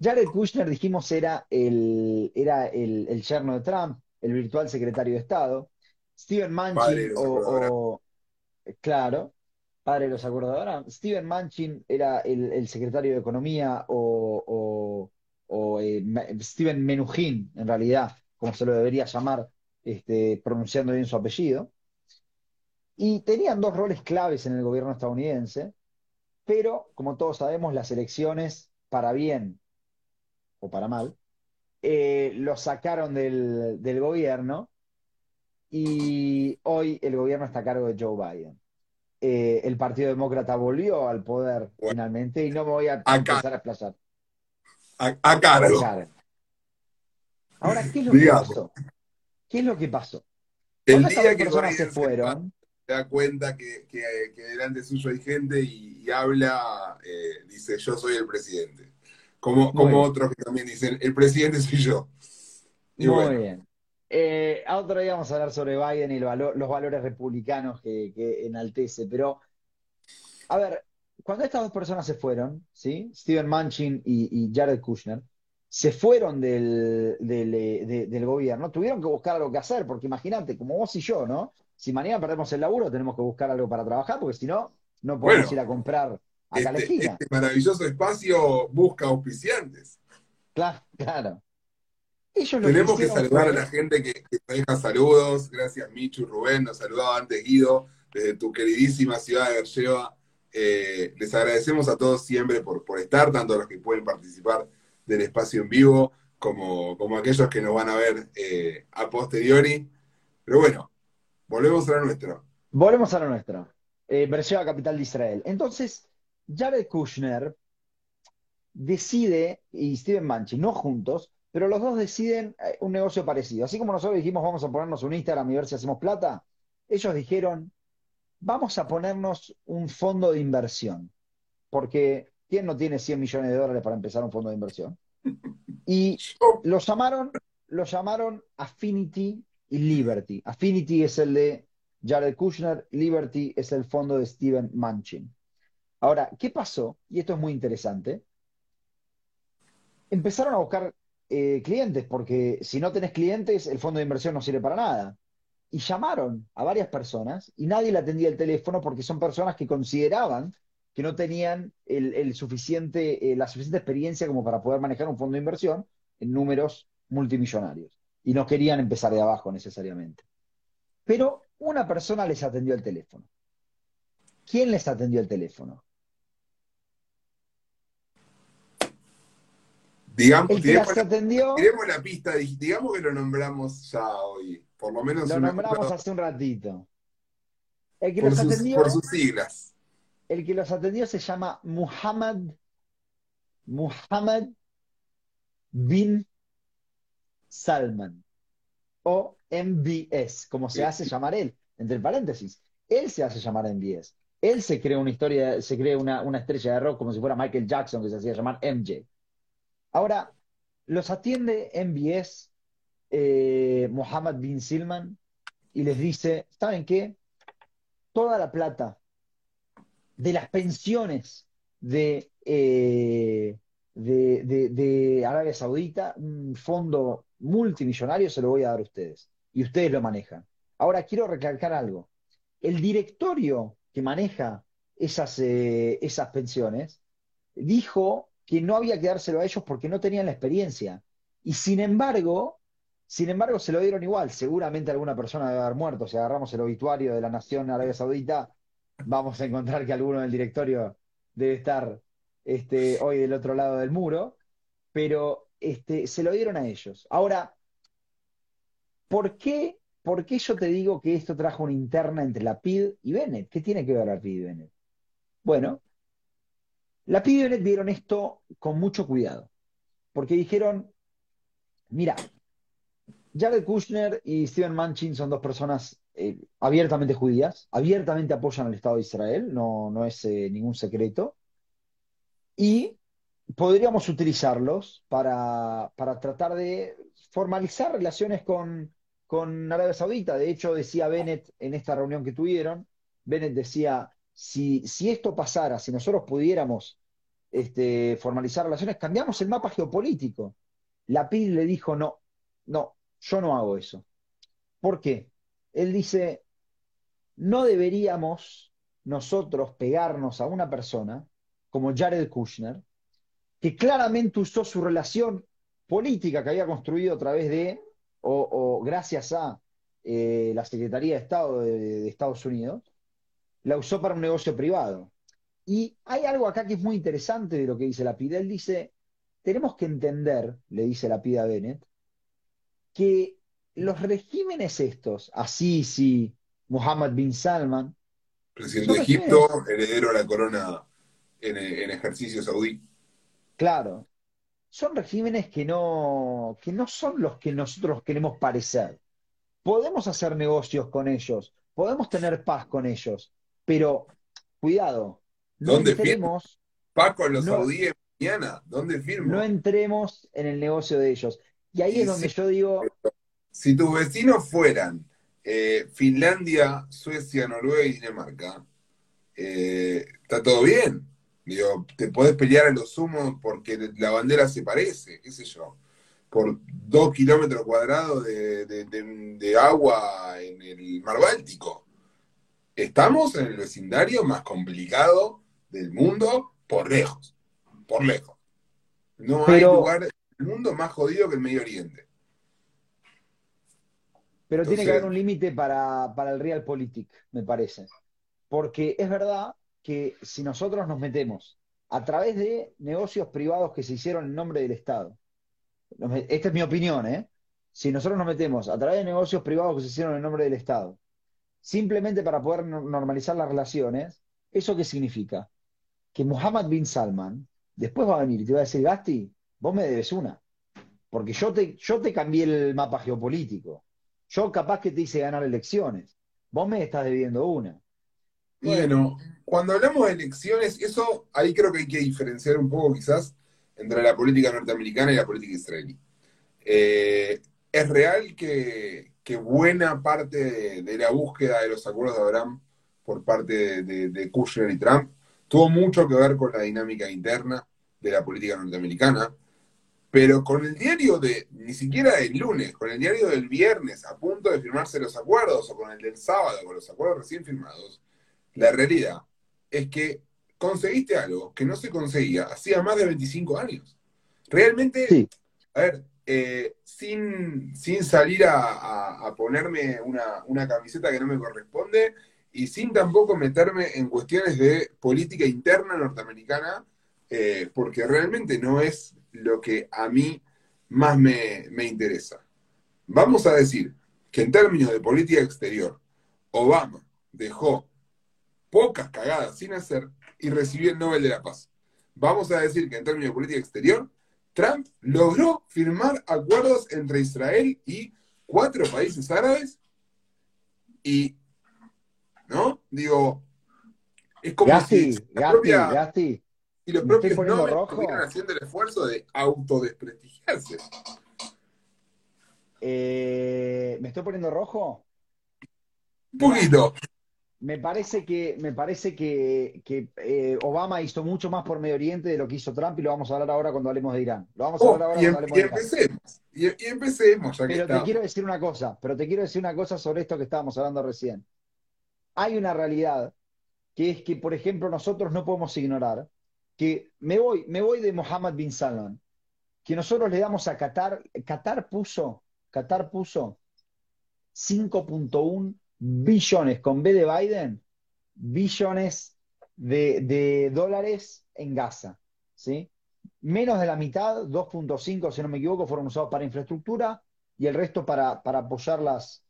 Jared Kushner, dijimos, era el, era el, el yerno de Trump, el virtual secretario de Estado.
De
Manchin, o, claro, padre de los acuerdos. Stephen Manchin era el, el secretario de Economía, o, o- o, eh, Steven Menuhin, en realidad, como se lo debería llamar, este, pronunciando bien su apellido. Y tenían dos roles claves en el gobierno estadounidense, pero como todos sabemos, las elecciones, para bien o para mal, eh, los sacaron del, del gobierno y hoy el gobierno está a cargo de Joe Biden. Eh, el Partido Demócrata volvió al poder
Bueno,
finalmente y no me voy a
acá,
empezar a explayar.
a, a
A
cargo.
Ahora, ¿qué es lo que
digamos.
pasó? ¿Qué es lo que pasó?
El día que
personas se fueron,
da cuenta que, que, que delante suyo hay gente y, y habla, eh, dice, yo soy el presidente. Como, como otros que también dicen, el presidente soy yo. Y
Muy
bueno,
bien. Eh, a otro día vamos a hablar sobre Biden y valo- los valores republicanos que, que enaltece, pero a ver, cuando estas dos personas se fueron, ¿sí? Steven Manchin y, y Jared Kushner, se fueron del, del, eh, de- del gobierno, tuvieron que buscar algo que hacer, porque imagínate, como vos y yo, ¿no? Si mañana perdemos el laburo, tenemos que buscar algo para trabajar, porque si no, no podemos ir a comprar a la
este,
esquina.
este maravilloso espacio busca auspiciantes.
Claro, claro. Ellos lo que
Tenemos que saludar a la gente que, que nos deja saludos. Gracias, Michu, Rubén. Nos saludaba antes Guido, desde tu queridísima ciudad de Berlleva. Eh, les agradecemos a todos siempre por, por estar, tanto a los que pueden participar del espacio en vivo, como, como aquellos que nos van a ver eh, a posteriori. Pero bueno, volvemos a lo nuestro.
volvemos a lo nuestro. Eh, capital de Israel. Entonces, Jared Kushner decide, y Steven Manchin, no juntos, pero los dos deciden eh, un negocio parecido. Así como nosotros dijimos, vamos a ponernos un Instagram y ver si hacemos plata, ellos dijeron, vamos a ponernos un fondo de inversión, porque ¿quién no tiene 100 millones de dólares para empezar un fondo de inversión? Y lo llamaron, lo llamaron Affinity y Liberty. Affinity es el de Jared Kushner, Liberty es el fondo de Steven Manchin. Ahora, ¿qué pasó? Y esto es muy interesante. Empezaron a buscar eh, clientes, porque si no tenés clientes, el fondo de inversión no sirve para nada. Y llamaron a varias personas y nadie le atendía el teléfono porque son personas que consideraban que no tenían el, suficiente, eh, la suficiente experiencia como para poder manejar un fondo de inversión en números multimillonarios. Y no querían empezar de abajo necesariamente. Pero una persona les atendió el teléfono. ¿Quién les atendió el teléfono?
digamos,
El que
tiremos
las
la,
atendió,
tiremos la pista, digamos que lo nombramos ya hoy, por lo menos
lo
una,
nombramos hace un ratito. El que
por,
los
sus, por
atendió,
sus siglas.
el que los atendió se llama Muhammad, Muhammad bin Salman o MBS, como se hace llamar él, entre paréntesis. Él se hace llamar MBS. Él se crea una historia, se crea una, una estrella de rock como si fuera Michael Jackson, que se hacía llamar MJ. Ahora, los atiende MBS, eh, Mohammed bin Silman, y les dice, ¿saben qué? Toda la plata de las pensiones de, eh, de, de, Arabia Saudita, un fondo multimillonario, se lo voy a dar a ustedes. Y ustedes lo manejan. Ahora quiero recalcar algo. El directorio que maneja esas, eh, esas pensiones dijo que no había que dárselo a ellos porque no tenían la experiencia. Y sin embargo, sin embargo, se lo dieron igual. Seguramente alguna persona debe haber muerto. Si agarramos el obituario de la nación Arabia Saudita, vamos a encontrar que alguno del directorio debe estar este, hoy del otro lado del muro. Pero este, se lo dieron a ellos. Ahora, ¿por qué, ¿por qué yo te digo que esto trajo una interna entre la PID y Bennett? ¿Qué tiene que ver la PID y Bennett? Bueno, la PID y Bennett vieron esto con mucho cuidado, porque dijeron, mira, Jared Kushner y Steven Manchin son dos personas eh, abiertamente judías, abiertamente apoyan al Estado de Israel, no, no es eh, ningún secreto, y podríamos utilizarlos para, tratar de formalizar relaciones con, con Arabia Saudita. De hecho, decía Bennett en esta reunión que tuvieron, Bennett decía, si, si esto pasara, si nosotros pudiéramos este, formalizar relaciones, cambiamos el mapa geopolítico. La PID le dijo, no, no, yo no hago eso. ¿Por qué? Él dice, no deberíamos nosotros pegarnos a una persona como Jared Kushner, que claramente usó su relación política que había construido a través de, o, gracias a eh, la Secretaría de Estado de, Estados Unidos, la usó para un negocio privado. Y hay algo acá que es muy interesante de lo que dice la PIDE. Él dice, tenemos que entender, le dice la PIDA Bennett, que los regímenes estos, así sí, Mohammed bin Salman,
presidente de Egipto, heredero de la corona en, en ejercicio saudí.
Claro, son regímenes que no, que no son los que nosotros queremos parecer. Podemos hacer negocios con ellos, podemos tener paz con ellos, pero cuidado,
no ¿Dónde entremos, paz con los saudíes mañana, ¿dónde firmo?
No entremos en el negocio de ellos. Y ahí es donde yo digo...
Si tus vecinos fueran eh, Finlandia, Suecia, Noruega y Dinamarca, eh, está todo bien. Digo, te podés pelear a los sumos porque la bandera se parece, qué sé yo, por dos kilómetros cuadrados de, agua en el mar Báltico. Estamos en el vecindario más complicado del mundo por lejos, por lejos. No hay lugar el mundo más jodido que el Medio Oriente.
Pero tiene que haber un límite para, para el realpolitik, me parece. Porque es verdad que si nosotros nos metemos a través de negocios privados que se hicieron en nombre del Estado, esta es mi opinión, ¿eh? Si nosotros nos metemos a través de negocios privados que se hicieron en nombre del Estado, simplemente para poder normalizar las relaciones, ¿eso qué significa? Que Mohammed bin Salman después va a venir y te va a decir, Gasti, vos me debes una. Porque yo te, yo te cambié el mapa geopolítico. Yo capaz que te hice ganar elecciones. Vos me estás debiendo una.
Bueno, cuando hablamos de elecciones, eso ahí creo que hay que diferenciar un poco quizás entre la política norteamericana y la política israelí. Eh, es real que, buena parte de, la búsqueda de los acuerdos de Abraham por parte de, de, Kushner y Trump tuvo mucho que ver con la dinámica interna de la política norteamericana, pero con el diario de, ni siquiera del lunes, con el diario del viernes a punto de firmarse los acuerdos, o con el del sábado, con los acuerdos recién firmados, la realidad es que conseguiste algo que no se conseguía hacía más de 25 años. Realmente, a ver, eh, sin, sin, salir a, ponerme una, camiseta que no me corresponde y sin tampoco meterme en cuestiones de política interna norteamericana, eh, porque realmente no es lo que a mí más me, me interesa. Vamos a decir que en términos de política exterior, Obama dejó pocas cagadas sin hacer y recibió el Nobel de la Paz. Vamos a decir que en términos de política exterior, Trump logró firmar acuerdos entre Israel y cuatro países árabes y, ¿no? Digo, es como
Gasti,
si la propia- y los
¿me estoy
propios
rojo?
estuvieran haciendo el esfuerzo de autodesprestigiarse.
eh, ¿me estoy poniendo rojo?
Un poquito.
Me parece que, me parece que, que, eh, Obama hizo mucho más por Medio Oriente de lo que hizo Trump y lo vamos a hablar ahora cuando hablemos de Irán. Lo vamos a
Oh,
hablar ahora
y, em-
cuando hablemos
y
de Irán.
empecemos. Y, y empecemos, ya que
Pero te quiero decir una cosa, pero te quiero decir una cosa sobre esto que estábamos hablando recién. Hay una realidad que es que, por ejemplo, nosotros no podemos ignorar que me voy, me voy de Mohammed bin Salman, que nosotros le damos a Qatar, Qatar puso, Qatar puso 5.1 billones con B de Biden, billones de, de dólares en Gaza, ¿sí? Menos de la mitad, 2.5, si no me equivoco, fueron usados para infraestructura y el resto para, para apoyar las,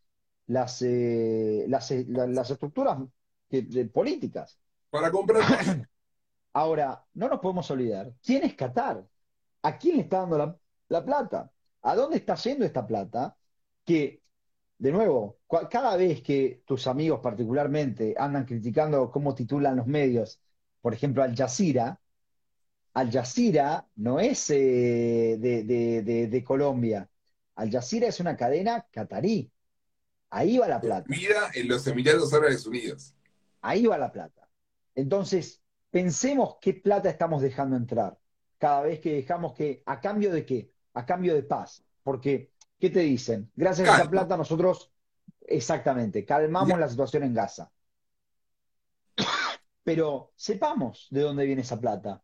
las, eh, las, eh, la- las estructuras de- políticas.
Para comprar.
Ahora, no nos podemos olvidar, ¿quién es Qatar? ¿A quién le está dando la, la plata? ¿A dónde está yendo esta plata? Que, de nuevo, cada vez que tus amigos particularmente andan criticando cómo titulan los medios, por ejemplo, Al Jazeera, Al Jazeera no es eh, de, de- de- de Colombia. Al Jazeera es una cadena catarí. Ahí va la plata.
Vida en los Emiratos Árabes Unidos.
Ahí va la plata. Entonces, pensemos qué plata estamos dejando entrar cada vez que dejamos que, ¿a cambio de qué? A cambio de paz. Porque, ¿qué te dicen? Gracias a esa plata nosotros, exactamente, calmamos la situación en Gaza. Pero sepamos de dónde viene esa plata.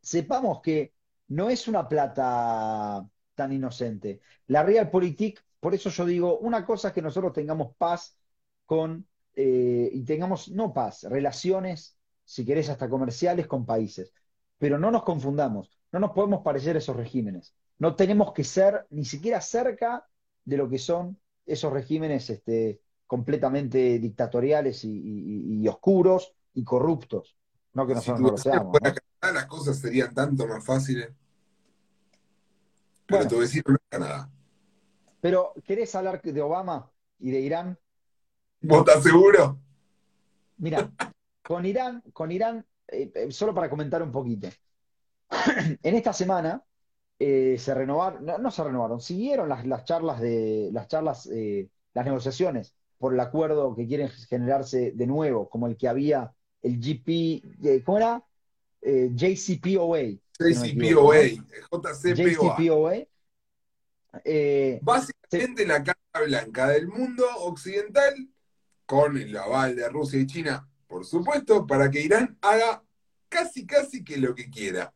Sepamos que no es una plata tan inocente. La Realpolitik, por eso yo digo, una cosa es que nosotros tengamos paz con, eh, y tengamos, no paz, relaciones, si querés, hasta comerciales con países. Pero no nos confundamos, no nos podemos parecer a esos regímenes. No tenemos que ser ni siquiera cerca de lo que son esos regímenes este, completamente dictatoriales y, y- y oscuros y corruptos. No que nosotros no lo seamos.
Canadá, las cosas serían tanto más fáciles. Pero
Bueno.
tu vecino no es Canadá.
Pero, ¿querés hablar de Obama y de Irán?
¿Vos estás seguro?
Mira, con Irán, con Irán, eh, eh, solo para comentar un poquito. En esta semana eh, se renovaron, no, no se renovaron, siguieron las, las charlas de las charlas, eh, las negociaciones por el acuerdo que quieren generarse de nuevo, como el que había el GP, eh, ¿cómo era? JCPOA.
JCPOA,
¿no?
JCPOA. Básicamente la Casa Blanca del mundo occidental, con el aval de Rusia y China, por supuesto, para que Irán haga casi, casi que lo que quiera.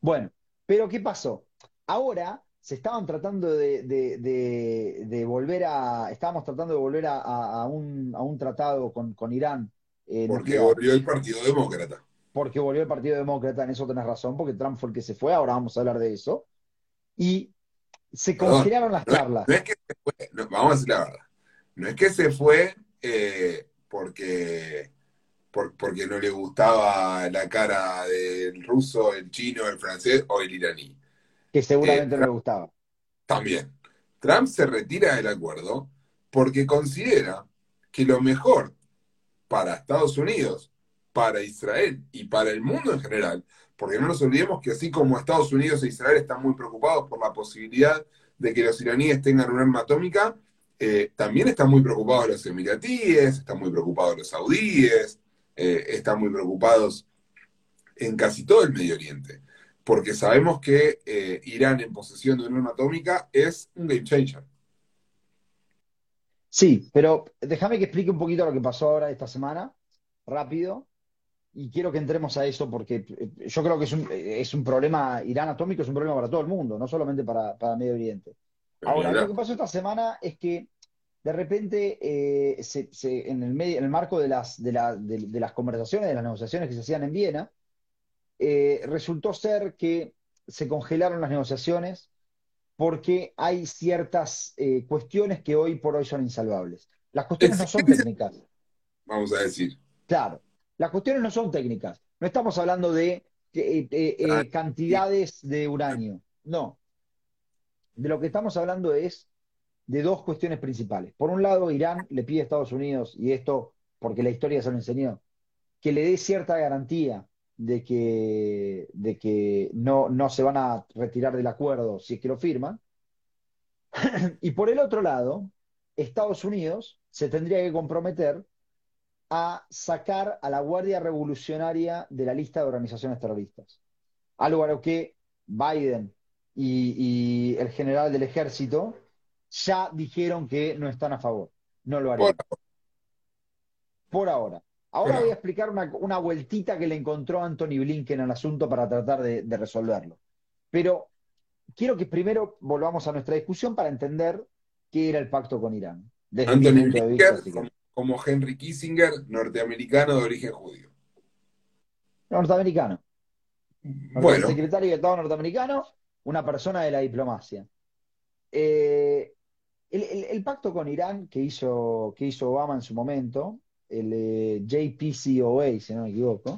Bueno, pero ¿qué pasó? Ahora se estaban tratando de, de- de- de volver a, estábamos tratando de volver a, a- un, a un tratado con, con Irán eh,
Porque volvió el Partido Demócrata.
porque volvió el Partido Demócrata, en eso tenés razón, porque Trump fue el que se fue, ahora vamos a hablar de eso. Y se congelaron las
No
charlas.
no es que se fue, vamos a decir la verdad. No es que se fue eh, porque, por- porque no le gustaba la cara del ruso, el chino, el francés o el iraní.
que seguramente
Eh,
no le gustaba.
También. Trump se retira del acuerdo porque considera que lo mejor para Estados Unidos, para Israel y para el mundo en general, porque no nos olvidemos que así como Estados Unidos e Israel están muy preocupados por la posibilidad de que los iraníes tengan un arma atómica, eh, también están muy preocupados los emiratíes, están muy preocupados los saudíes, eh, están muy preocupados en casi todo el Medio Oriente, porque sabemos que eh, Irán en posesión de un arma atómica es un game changer.
Sí, pero déjame que explique un poquito lo que pasó ahora esta semana, rápido, y quiero que entremos a eso porque eh, yo creo que es un, es un problema, Irán atómico es un problema para todo el mundo, no solamente para, para Medio Oriente. Ahora, lo que pasó esta semana es que de repente, eh, se- se- en el medio, en el marco de las, de, la- de- de las conversaciones, de las negociaciones que se hacían en Viena, eh, resultó ser que se congelaron las negociaciones porque hay ciertas eh, cuestiones que hoy por hoy son insalvables. Las cuestiones no son técnicas,
Vamos a decir.
claro. Las cuestiones no son técnicas. No estamos hablando de eh, cantidades de uranio. No. De lo que estamos hablando es de dos cuestiones principales. Por un lado, Irán le pide a Estados Unidos, y esto porque la historia se lo enseñó, que le dé cierta garantía de que, de que no, no se van a retirar del acuerdo si es que lo firman. y por el otro lado, Estados Unidos se tendría que comprometer a sacar a la Guardia Revolucionaria de la lista de organizaciones terroristas. Algo a lo que Biden y, el general del ejército ya dijeron que no están a favor. No lo harían. Por ahora. Ahora voy a explicar una, vueltita que le encontró Anthony Blinken al asunto para tratar de, de resolverlo. Pero quiero que primero volvamos a nuestra discusión para entender qué era el pacto con Irán.
Anthony Blinken, como Henry Kissinger, norteamericano de origen judío.
Norteamericano. Bueno. Secretario de Estado norteamericano, una persona de la diplomacia. Eh, el, pacto con Irán que hizo, que hizo Obama en su momento, el JPCOA, si no me equivoco,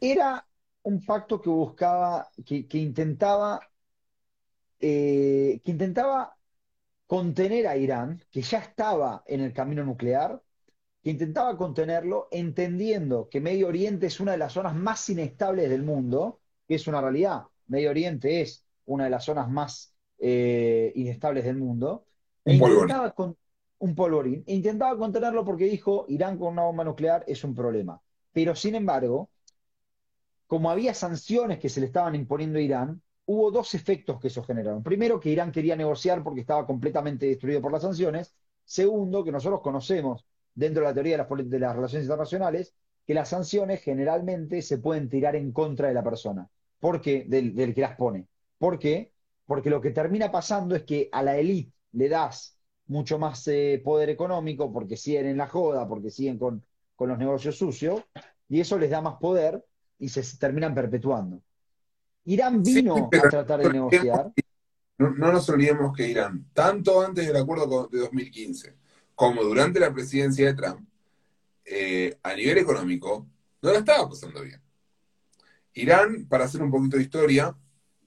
era un pacto que buscaba, que, intentaba, eh, que intentaba contener a Irán, que ya estaba en el camino nuclear, que intentaba contenerlo entendiendo que Medio Oriente es una de las zonas más inestables del mundo, que es una realidad. Medio Oriente es una de las zonas más eh, inestables del mundo.
Un e polvorín.
Con, un polvorín. E intentaba contenerlo porque dijo, Irán con una bomba nuclear es un problema. Pero sin embargo, como había sanciones que se le estaban imponiendo a Irán, hubo dos efectos que eso generaron. Primero, que Irán quería negociar porque estaba completamente destruido por las sanciones. Segundo, que nosotros conocemos dentro de la teoría de las, relaciones internacionales, que las sanciones generalmente se pueden tirar en contra de la persona. ¿Por qué? Del, que las pone. ¿Por qué? Porque lo que termina pasando es que a la élite le das mucho más eh, poder económico porque siguen en la joda, porque siguen con, con los negocios sucios, y eso les da más poder y se terminan perpetuando. Irán vino a tratar de negociar.
No, nos olvidemos que Irán, tanto antes del acuerdo de 2015 como durante la presidencia de Trump, eh, a nivel económico, no la estaba pasando bien. Irán, para hacer un poquito de historia,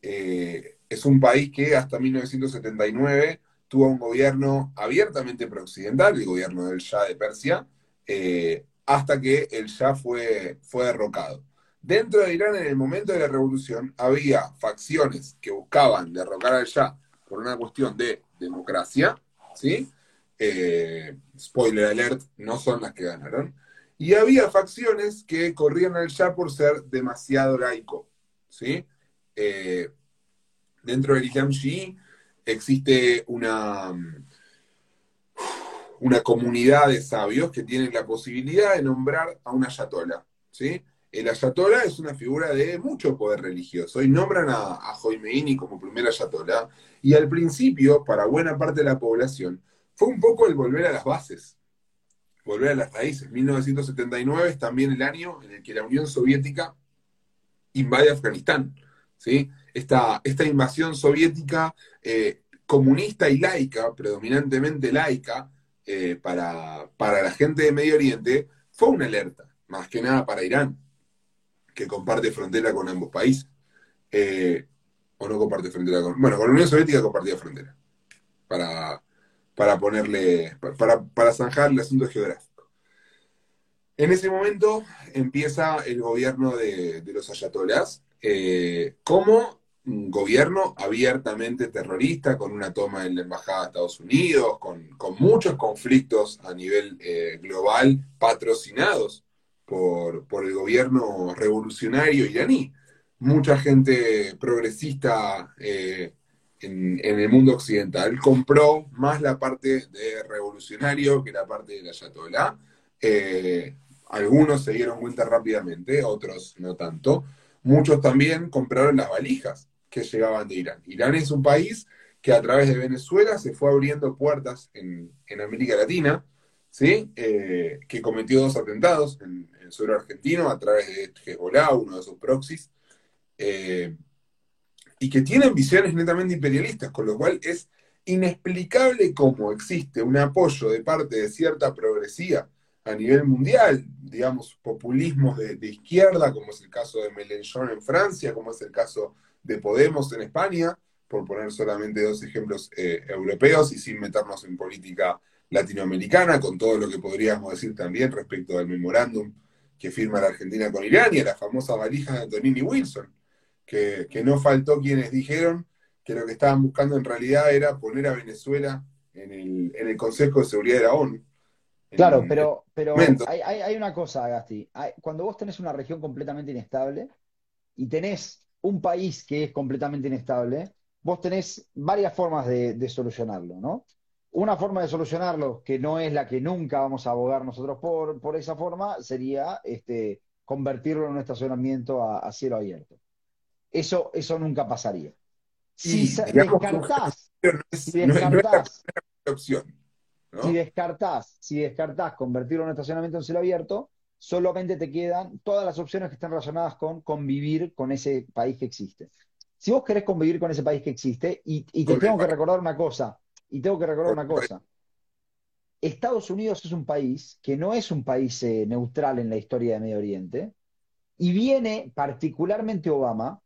eh, es un país que hasta 1979 tuvo un gobierno abiertamente pro-occidental, el gobierno del Shah de Persia, eh, hasta que el Shah fue, fue derrocado. Dentro de Irán, en el momento de la revolución, había facciones que buscaban derrocar al Shah por una cuestión de democracia, ¿sí? Eh, spoiler alert, no son las que ganaron. Y había facciones que corrían al Shah por ser demasiado laico, ¿sí? Eh, dentro del Islam Shi'i existe una, una comunidad de sabios que tienen la posibilidad de nombrar a una ayatola, ¿sí? el ayatollah es una figura de mucho poder religioso y nombran a, a Joimeini como primer ayatollah y al principio, para buena parte de la población, fue un poco el volver a las bases, volver a las raíces. 1979 es también el año en el que la Unión Soviética invade Afganistán. ¿sí? Esta, esta invasión soviética eh, comunista y laica, predominantemente laica, eh, para, para la gente de Medio Oriente, fue una alerta, más que nada para Irán que comparte frontera con ambos países. Eh, o no comparte frontera con. Bueno, con la Unión Soviética compartía frontera. Para, para ponerle. Para, para zanjar el asunto geográfico. En ese momento empieza el gobierno de, los ayatolás eh, como un gobierno abiertamente terrorista, con una toma en la Embajada de Estados Unidos, con, muchos conflictos a nivel eh, global patrocinados por, el gobierno revolucionario iraní. Mucha gente progresista eh, en, el mundo occidental compró más la parte de revolucionario que la parte de la Ayatollah. Eh, algunos se dieron cuenta rápidamente, otros no tanto. Muchos también compraron las valijas que llegaban de Irán. Irán es un país que a través de Venezuela se fue abriendo puertas en, América Latina, ¿sí? Eh, que cometió dos atentados en, suelo argentino a través de Hezbollah, uno de sus proxies, eh, y que tienen visiones netamente imperialistas, con lo cual es inexplicable cómo existe un apoyo de parte de cierta progresía a nivel mundial, digamos, populismos de, izquierda, como es el caso de Mélenchon en Francia, como es el caso de Podemos en España, por poner solamente dos ejemplos eh, europeos y sin meternos en política latinoamericana, con todo lo que podríamos decir también respecto al memorándum que firma la Argentina con Irán y a la famosa valija de Antonini Wilson, que, no faltó quienes dijeron que lo que estaban buscando en realidad era poner a Venezuela en el, en el Consejo de Seguridad de la ONU.
Claro, pero, pero hay, hay, una cosa, Gasti. cuando vos tenés una región completamente inestable y tenés un país que es completamente inestable, vos tenés varias formas de, solucionarlo, ¿no? Una forma de solucionarlo, que no es la que nunca vamos a abogar nosotros por, por esa forma, sería este, convertirlo en un estacionamiento a, cielo abierto. Eso, eso nunca pasaría. Si descartás, si descartás, opción. Si descartás, si descartás convertirlo en un estacionamiento en cielo abierto, solamente te quedan todas las opciones que están relacionadas con convivir con ese país que existe. Si vos querés convivir con ese país que existe, y, te tengo que recordar una cosa, y tengo que recordar una cosa. Estados Unidos es un país que no es un país eh, neutral en la historia de Medio Oriente, y viene, particularmente Obama,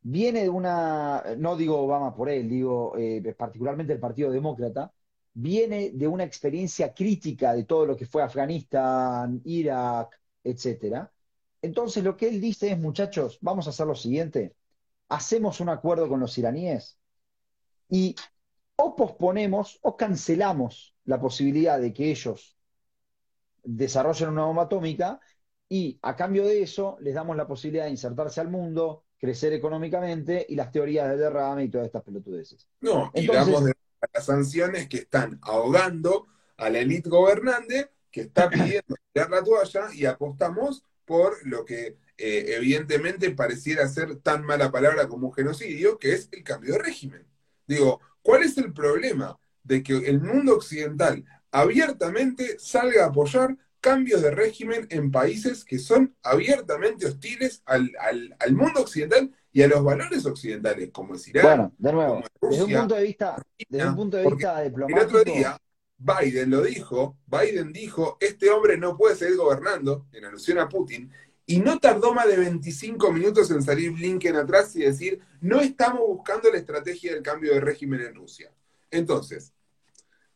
viene de una, no digo Obama por él, digo eh, particularmente el Partido Demócrata, viene de una experiencia crítica de todo lo que fue Afganistán, Irak, etc. Entonces lo que él dice es, muchachos, vamos a hacer lo siguiente, hacemos un acuerdo con los iraníes y o posponemos o cancelamos la posibilidad de que ellos desarrollen una bomba atómica y a cambio de eso les damos la posibilidad de insertarse al mundo, crecer económicamente y las teorías de derrame y todas estas pelotudeces.
No, y damos de las sanciones que están ahogando a la élite gobernante que está pidiendo tirar la toalla y apostamos por lo que eh, evidentemente pareciera ser tan mala palabra como un genocidio, que es el cambio de régimen. Digo, ¿cuál es el problema de que el mundo occidental abiertamente salga a apoyar cambios de régimen en países que son abiertamente hostiles al, al mundo occidental y a los valores occidentales, como es Irán.
Bueno, de nuevo, desde un punto de vista, desde un punto de vista diplomático.
El otro día, Biden lo dijo, Biden dijo, este hombre no puede seguir gobernando, en alusión a Putin, y no tardó más de 25 minutos en salir Blinken atrás y decir, no estamos buscando la estrategia del cambio de régimen en Rusia. Entonces,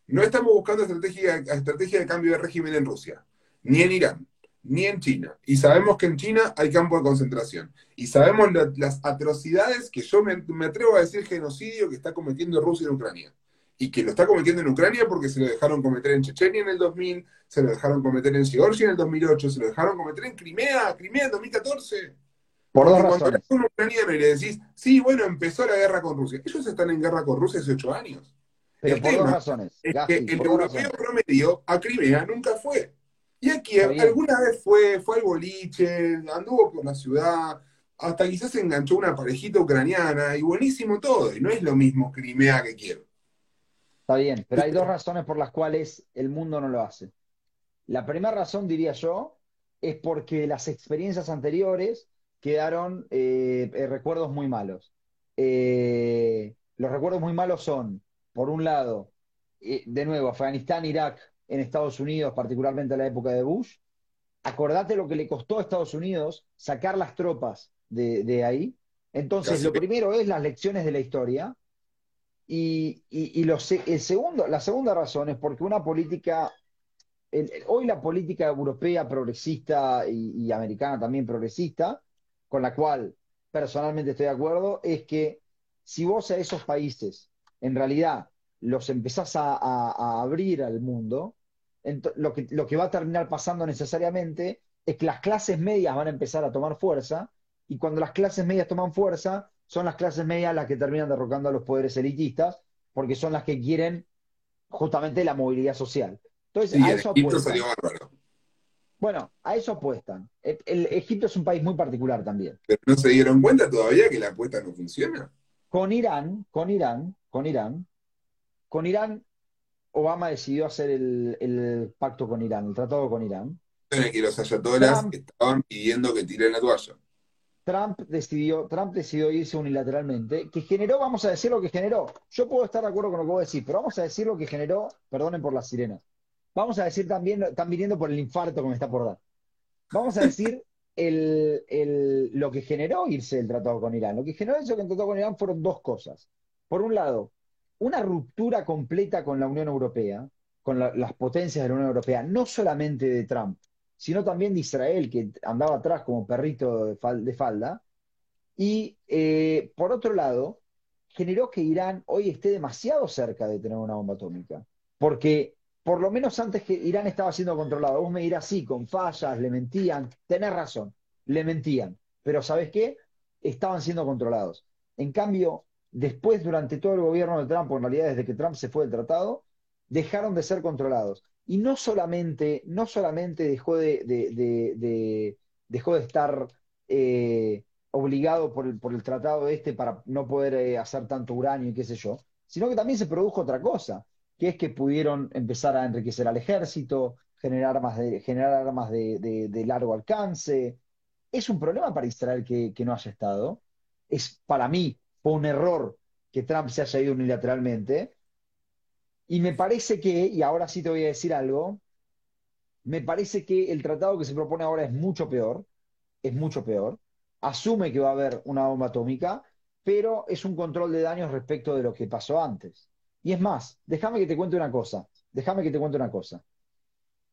no estamos buscando estrategia, estrategia de cambio de régimen en Rusia, ni en Irán, ni en China. Y sabemos que en China hay campo de concentración. Y sabemos las atrocidades que yo me, atrevo a decir genocidio que está cometiendo Rusia en Ucrania. Y que lo está cometiendo en Ucrania porque se lo dejaron cometer en Chechenia en el 2000, se lo dejaron cometer en Georgia en el 2008, se lo dejaron cometer en Crimea, Crimea en 2014.
Por dos razones.
Cuando un ucraniano y le decís, sí, bueno, empezó la guerra con Rusia. Ellos están en guerra con Rusia hace ocho años.
Pero por dos razones.
Es que el europeo promedio a Crimea nunca fue. Y aquí alguna vez fue, fue al boliche, anduvo por la ciudad, hasta quizás se enganchó una parejita ucraniana, y buenísimo todo, y no es lo mismo Crimea que quiero.
Está bien, pero hay dos razones por las cuales el mundo no lo hace. La primera razón, diría yo, es porque las experiencias anteriores quedaron eh, eh, recuerdos muy malos. Eh, los recuerdos muy malos son, por un lado, de nuevo, Afganistán, Irak, en Estados Unidos, particularmente en la época de Bush. Acordate lo que le costó a Estados Unidos sacar las tropas de, ahí. Entonces, lo primero es las lecciones de la historia. Y, el segundo, la segunda razón es porque una política, hoy la política europea progresista y, y americana también progresista, con la cual personalmente estoy de acuerdo, es que si vos a esos países en realidad los empezás a, abrir al mundo, lo que, lo que va a terminar pasando necesariamente es que las clases medias van a empezar a tomar fuerza y cuando las clases medias toman fuerza, son las clases medias las que terminan derrocando a los poderes elitistas porque son las que quieren justamente la movilidad social. Entonces, a eso apuestan. Bueno, a eso apuestan. El, Egipto es un país muy particular también.
Pero no se dieron cuenta todavía que la apuesta no funciona.
Con Irán, con Irán, con Irán, con Irán Obama decidió hacer el, pacto con Irán, el tratado con Irán.
En que los ayatolas estaban pidiendo que tiren la toalla.
Trump decidió, Trump decidió irse unilateralmente, que generó, vamos a decir lo que generó. Yo puedo estar de acuerdo con lo que vos decís, pero vamos a decir lo que generó, perdonen por las sirenas, vamos a decir también, están viniendo por el infarto que me está por dar. Vamos a decir el, el- lo que generó irse el tratado con Irán. Lo que generó eso que el tratado con Irán fueron dos cosas. Por un lado, una ruptura completa con la Unión Europea, con la- las potencias de la Unión Europea, no solamente de Trump, sino también de Israel, que andaba atrás como perrito de fal- de falda. Y eh, por otro lado, generó que Irán hoy esté demasiado cerca de tener una bomba atómica. Porque por lo menos antes que Irán estaba siendo controlado, vos me dirás, sí, con fallas, le mentían, tenés razón, le mentían. Pero ¿sabes qué? Estaban siendo controlados. En cambio, después, durante todo el gobierno de Trump, en realidad desde que Trump se fue del tratado, dejaron de ser controlados. Y no solamente, no solamente dejó de, de- de- de- dejó de estar eh, obligado por el, por el tratado este para no poder eh, hacer tanto uranio y qué sé yo, sino que también se produjo otra cosa, que es que pudieron empezar a enriquecer al ejército, generar armas de, generar armas de largo alcance. Es un problema para Israel que, que no haya estado. Es para mí, fue un error que Trump se haya ido unilateralmente. Y me parece que, y ahora sí te voy a decir algo, me parece que el tratado que se propone ahora es mucho peor, es mucho peor. Asume que va a haber una bomba atómica, pero es un control de daños respecto de lo que pasó antes. Y es más, déjame que te cuente una cosa, déjame que te cuente una cosa.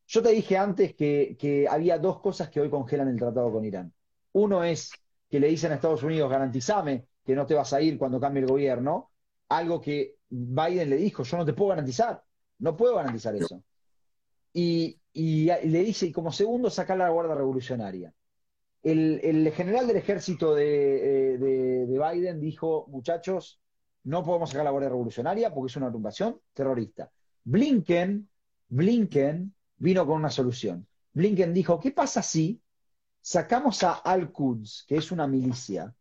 Yo te dije antes que, que había dos cosas que hoy congelan el tratado con Irán. Uno es que le dicen a Estados Unidos, garantizame que no te vas a ir cuando cambie el gobierno, algo que Biden le dijo, yo no te puedo garantizar, no puedo garantizar eso. Y, y le dice, y como segundo, sacar la Guardia Revolucionaria. El, el general del ejército de, eh, de- de Biden dijo, muchachos, no podemos sacar la Guardia Revolucionaria porque es una agrupación terrorista. Blinken, Blinken vino con una solución. Blinken dijo, ¿qué pasa si sacamos a Al-Quds, que es una milicia?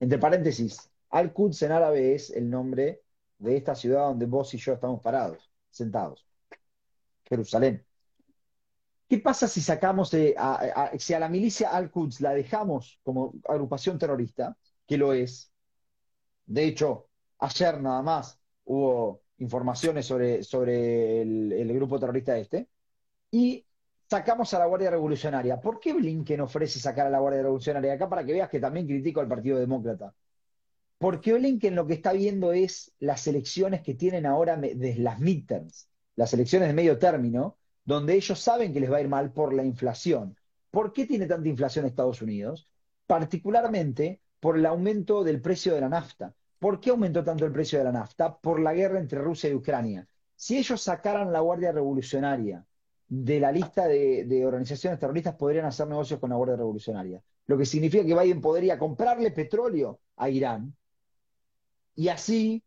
Entre paréntesis, Al-Quds en árabe es el nombre de esta ciudad donde vos y yo estamos parados, sentados. Jerusalén. ¿Qué pasa si sacamos, a- si a la milicia Al-Quds la dejamos como agrupación terrorista, que lo es? De hecho, ayer nada más hubo informaciones sobre, sobre el, el grupo terrorista este, y sacamos a la Guardia Revolucionaria. ¿Por qué Blinken ofrece sacar a la Guardia Revolucionaria? Acá para que veas que también critico al Partido Demócrata. Porque Blinken lo que está viendo es las elecciones que tienen ahora de las midterms, las elecciones de medio término, donde ellos saben que les va a ir mal por la inflación. ¿Por qué tiene tanta inflación Estados Unidos? Particularmente por el aumento del precio de la nafta. ¿Por qué aumentó tanto el precio de la nafta? Por la guerra entre Rusia y Ucrania. Si ellos sacaran la Guardia Revolucionaria de la lista de, de organizaciones terroristas, podrían hacer negocios con la Guardia Revolucionaria. Lo que significa que Biden podría comprarle petróleo a Irán y así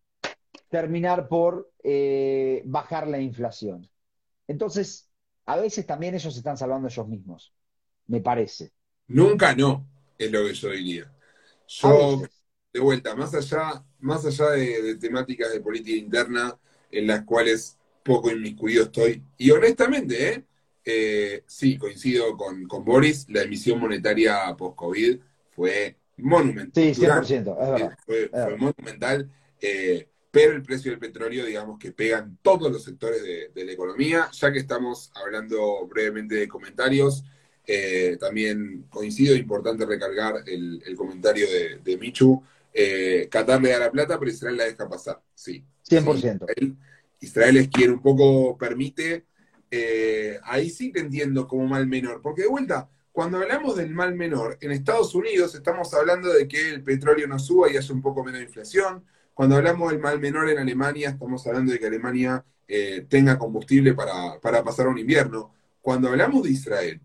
terminar por eh, bajar la inflación. Entonces, a veces también ellos se están salvando ellos mismos, me parece.
Nunca no, es lo que yo diría. Yo, de vuelta, más allá, más allá de, de temáticas de política interna en las cuales poco inmiscuido estoy, y honestamente, ¿eh? Eh, sí, coincido con, con Boris, la emisión monetaria post-COVID fue monumental.
Sí, 100%, es verdad.
fue,
es
fue
verdad.
monumental, eh, pero el precio del petróleo, digamos que pegan todos los sectores de, de la economía. Ya que estamos hablando brevemente de comentarios, eh, también coincido, importante recargar el, el comentario de, de Michu. Eh, Qatar le da la plata, pero Israel la deja pasar. Sí, sí,
100%.
Israel, Israel es quien un poco permite. eh, ahí sí te entiendo como mal menor, porque de vuelta, cuando hablamos del mal menor, en Estados Unidos estamos hablando de que el petróleo no suba y haya un poco menos inflación. Cuando hablamos del mal menor en Alemania, estamos hablando de que Alemania eh, tenga combustible para, para pasar un invierno. Cuando hablamos de Israel,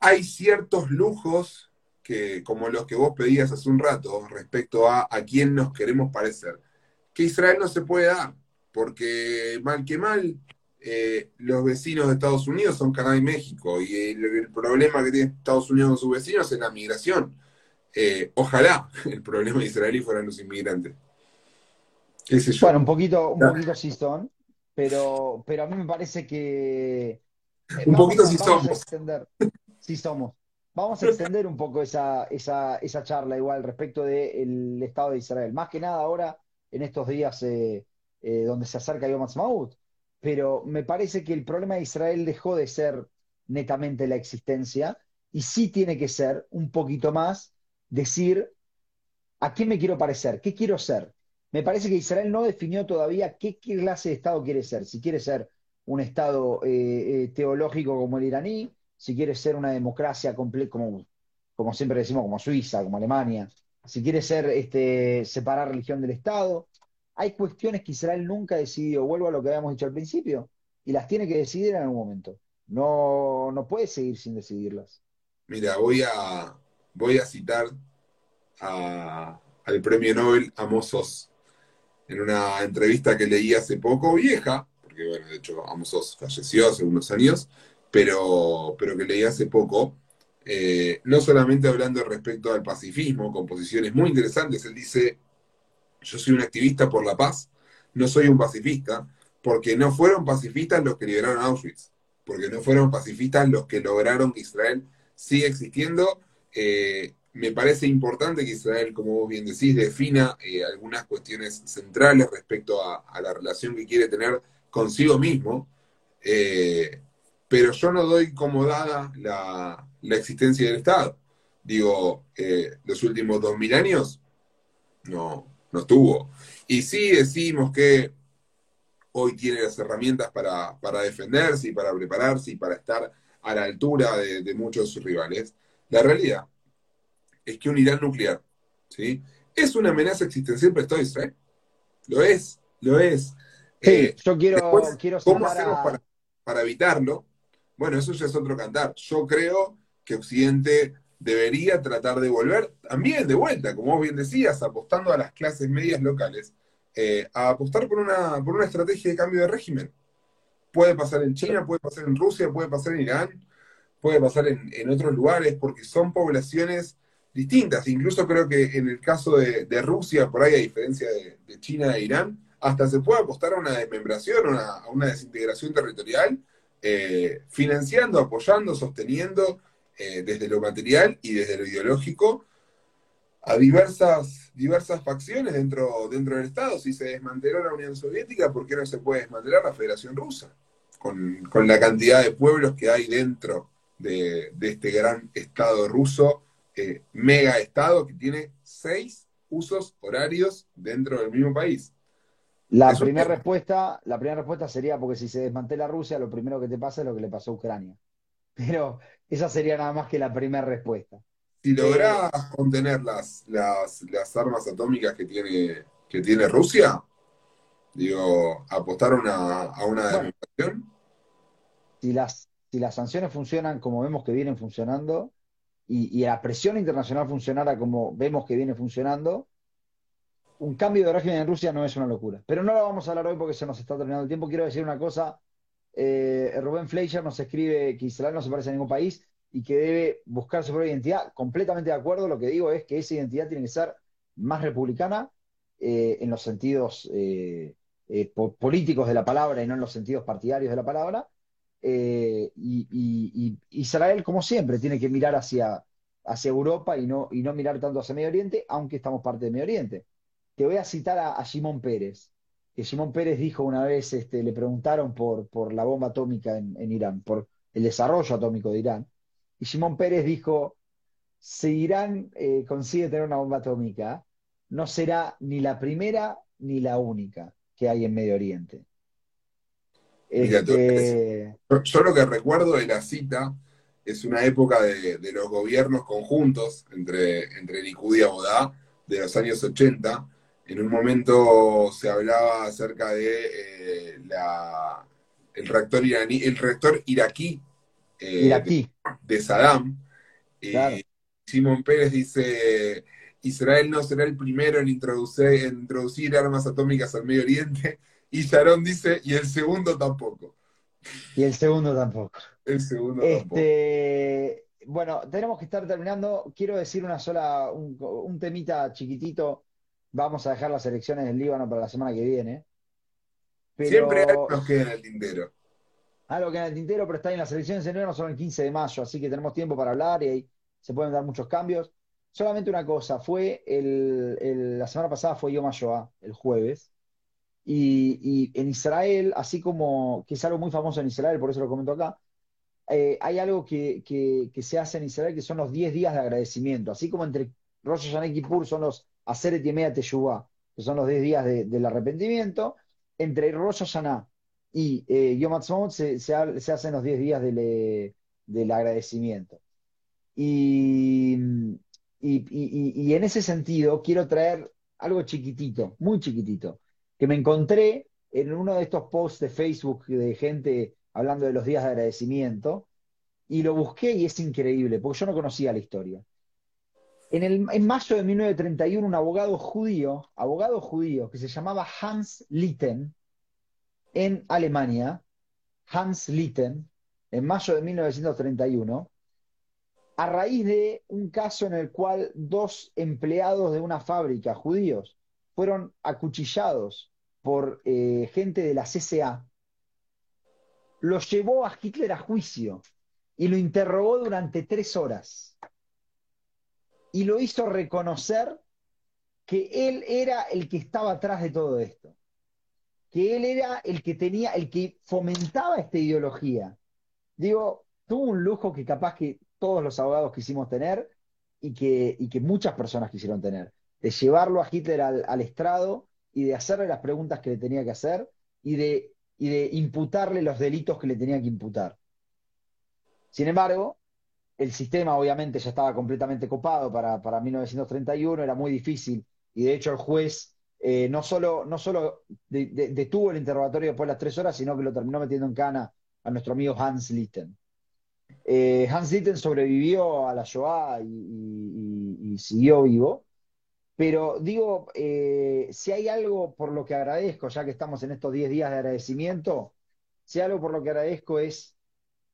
hay ciertos lujos que, como los que vos pedías hace un rato, respecto a a quién nos queremos parecer, que Israel no se puede dar, porque mal que mal, eh, los vecinos de Estados Unidos son Canadá y México, y el, el problema que tiene Estados Unidos con sus vecinos es la migración. Eh, ojalá el problema israelí fueran los inmigrantes.
Bueno, un poquito, un poquito sí son, pero, pero a mí me parece que eh,
Un poquito sí
vamos a
somos.
extender, sí somos, vamos a extender un poco esa, esa, esa charla igual respecto del Estado de Israel. Más que nada ahora, en estos días eh, eh, donde se acerca Yom Ha'atzmaut, pero me parece que el problema de Israel dejó de ser netamente la existencia y sí tiene que ser un poquito más decir a qué me quiero parecer, qué quiero ser. Me parece que Israel no definió todavía qué clase de Estado quiere ser, si quiere ser un Estado eh, teológico como el iraní, si quiere ser una democracia completa, como, como siempre decimos, como Suiza, como Alemania, si quiere ser este, separar religión del Estado. Hay cuestiones que Israel nunca ha decidido, vuelvo a lo que habíamos dicho al principio, y las tiene que decidir en algún momento. No, no puede seguir sin decidirlas.
Mira, voy a, voy a citar al premio Nobel Amos Oz en una entrevista que leí hace poco, vieja, porque bueno, de hecho Amos Oz falleció hace unos años, pero, pero que leí hace poco, eh, no solamente hablando respecto al pacifismo, con posiciones muy interesantes, él dice, yo soy un activista por la paz, no soy un pacifista, porque no fueron pacifistas los que liberaron Auschwitz, porque no fueron pacifistas los que lograron que Israel siga existiendo. Eh, me parece importante que Israel, como vos bien decís, defina eh, algunas cuestiones centrales respecto a, la relación que quiere tener consigo mismo, pero yo no doy como dada la, existencia del Estado. Digo, eh, los últimos dos mil años no, no estuvo. Y sí decimos que hoy tiene las herramientas para, defenderse y para prepararse y para estar a la altura de, muchos de sus rivales. La realidad es que un Irán nuclear ¿sí? es una amenaza existencial para el Estado de Israel. Lo es, lo es.
Sí, eh, yo quiero, quiero
¿Cómo hacemos para, para evitarlo? Bueno, eso ya es otro cantar. Yo creo que Occidente debería tratar de volver también de vuelta, como vos bien decías, apostando a las clases medias locales, eh, a apostar por una, por una estrategia de cambio de régimen. Puede pasar en China, puede pasar en Rusia, puede pasar en Irán, puede pasar en, otros lugares, porque son poblaciones distintas. Incluso creo que en el caso de, Rusia, por ahí a diferencia de, China e Irán, hasta se puede apostar a una desmembración, a una desintegración territorial, eh, financiando, apoyando, sosteniendo eh, desde lo material y desde lo ideológico a diversas, diversas facciones dentro, dentro del Estado. Si se desmanteló la Unión Soviética, ¿por qué no se puede desmantelar la Federación Rusa? Con, la cantidad de pueblos que hay dentro de, este gran Estado ruso, eh, mega Estado que tiene seis usos horarios dentro del mismo país.
La primera respuesta, la primera respuesta sería porque si se desmantela Rusia, lo primero que te pasa es lo que le pasó a Ucrania. Pero esa sería nada más que la primera respuesta.
Si lográs contener las, las, armas atómicas que tiene, que tiene Rusia, digo, apostar a una demostración.
si las, si las sanciones funcionan como vemos que vienen funcionando, y, y la presión internacional funcionara como vemos que viene funcionando, un cambio de régimen en Rusia no es una locura. Pero no lo vamos a hablar hoy porque se nos está terminando el tiempo. Quiero decir una cosa. Eh, Rubén Fleischer nos escribe que Israel no se parece a ningún país y que debe buscar su propia identidad. Completamente de acuerdo. Lo que digo es que esa identidad tiene que ser más republicana eh, en los sentidos eh, políticos de la palabra y no en los sentidos partidarios de la palabra. Y, Israel, como siempre, tiene que mirar hacia, Europa y no, y no mirar tanto hacia Medio Oriente, aunque estamos parte de Medio Oriente. Te voy a citar a, a Simón Pérez, que Simón Pérez dijo una vez, este, le preguntaron por, por la bomba atómica en, Irán, por el desarrollo atómico de Irán, y Simón Pérez dijo, si Irán eh, consigue tener una bomba atómica, no será ni la primera ni la única que hay en Medio Oriente.
Este, yo, lo que recuerdo de la cita es una época de, los gobiernos conjuntos entre, entre Likud y Abodá de los años 80, en un momento se hablaba acerca de eh, el reactor iraní, el reactor iraquí,
eh,
De, Saddam. Y Simón Pérez dice, Israel no será el primero en introducir, introducir armas atómicas al Medio Oriente. Y Sharon dice, y el segundo tampoco.
Y el segundo tampoco.
El segundo
este, Bueno, tenemos que estar terminando. Quiero decir una sola, un temita chiquitito Vamos a dejar las elecciones del Líbano para la semana que viene.
Siempre nos queda en el tintero.
Algo que en el tintero, pero está en las elecciones de Líbano son el 15 de mayo, así que tenemos tiempo para hablar y ahí se pueden dar muchos cambios. Solamente una cosa, fue el, la semana pasada fue Yom HaShoah, el jueves, Y, en Israel, así como, que es algo muy famoso en Israel, por eso lo comento acá, eh, hay algo que, se hace en Israel que son los 10 días de agradecimiento. Así como entre Rosh Hashanah y Kippur son los Aseret Yemea Teshuvah, que son los 10 días del arrepentimiento, entre Rosh Hashanah y eh, Yom se, hacen los 10 días del, agradecimiento. Y, y, en ese sentido quiero traer algo chiquitito, muy chiquitito, que me encontré en uno de estos posts de Facebook de gente hablando de los días de agradecimiento, y lo busqué y es increíble, porque yo no conocía la historia. En, el, en mayo de 1931, un abogado judío, abogado judío, que se llamaba Hans Litten, en Alemania, Hans Litten, en mayo de 1931, a raíz de un caso en el cual dos empleados de una fábrica judíos fueron acuchillados por eh, gente de la CCA, lo llevó a Hitler a juicio y lo interrogó durante tres horas. Y lo hizo reconocer que él era el que estaba atrás de todo esto, que él era el que tenía, el que fomentaba esta ideología. Digo, tuvo un lujo que capaz que todos los abogados quisimos tener y que, muchas personas quisieron tener, de llevarlo a Hitler al, estrado y de hacerle las preguntas que le tenía que hacer y de imputarle los delitos que le tenía que imputar. Sin embargo, el sistema obviamente ya estaba completamente copado para, para 1931, era muy difícil y de hecho el juez eh, no solo, no solo detuvo el interrogatorio después de las tres horas, sino que lo terminó metiendo en cana a nuestro amigo Hans Litten. Eh, Hans Litten sobrevivió a la Shoah y, siguió vivo, pero digo, eh, si hay algo por lo que agradezco, ya que estamos en estos 10 días de agradecimiento, si hay algo por lo que agradezco es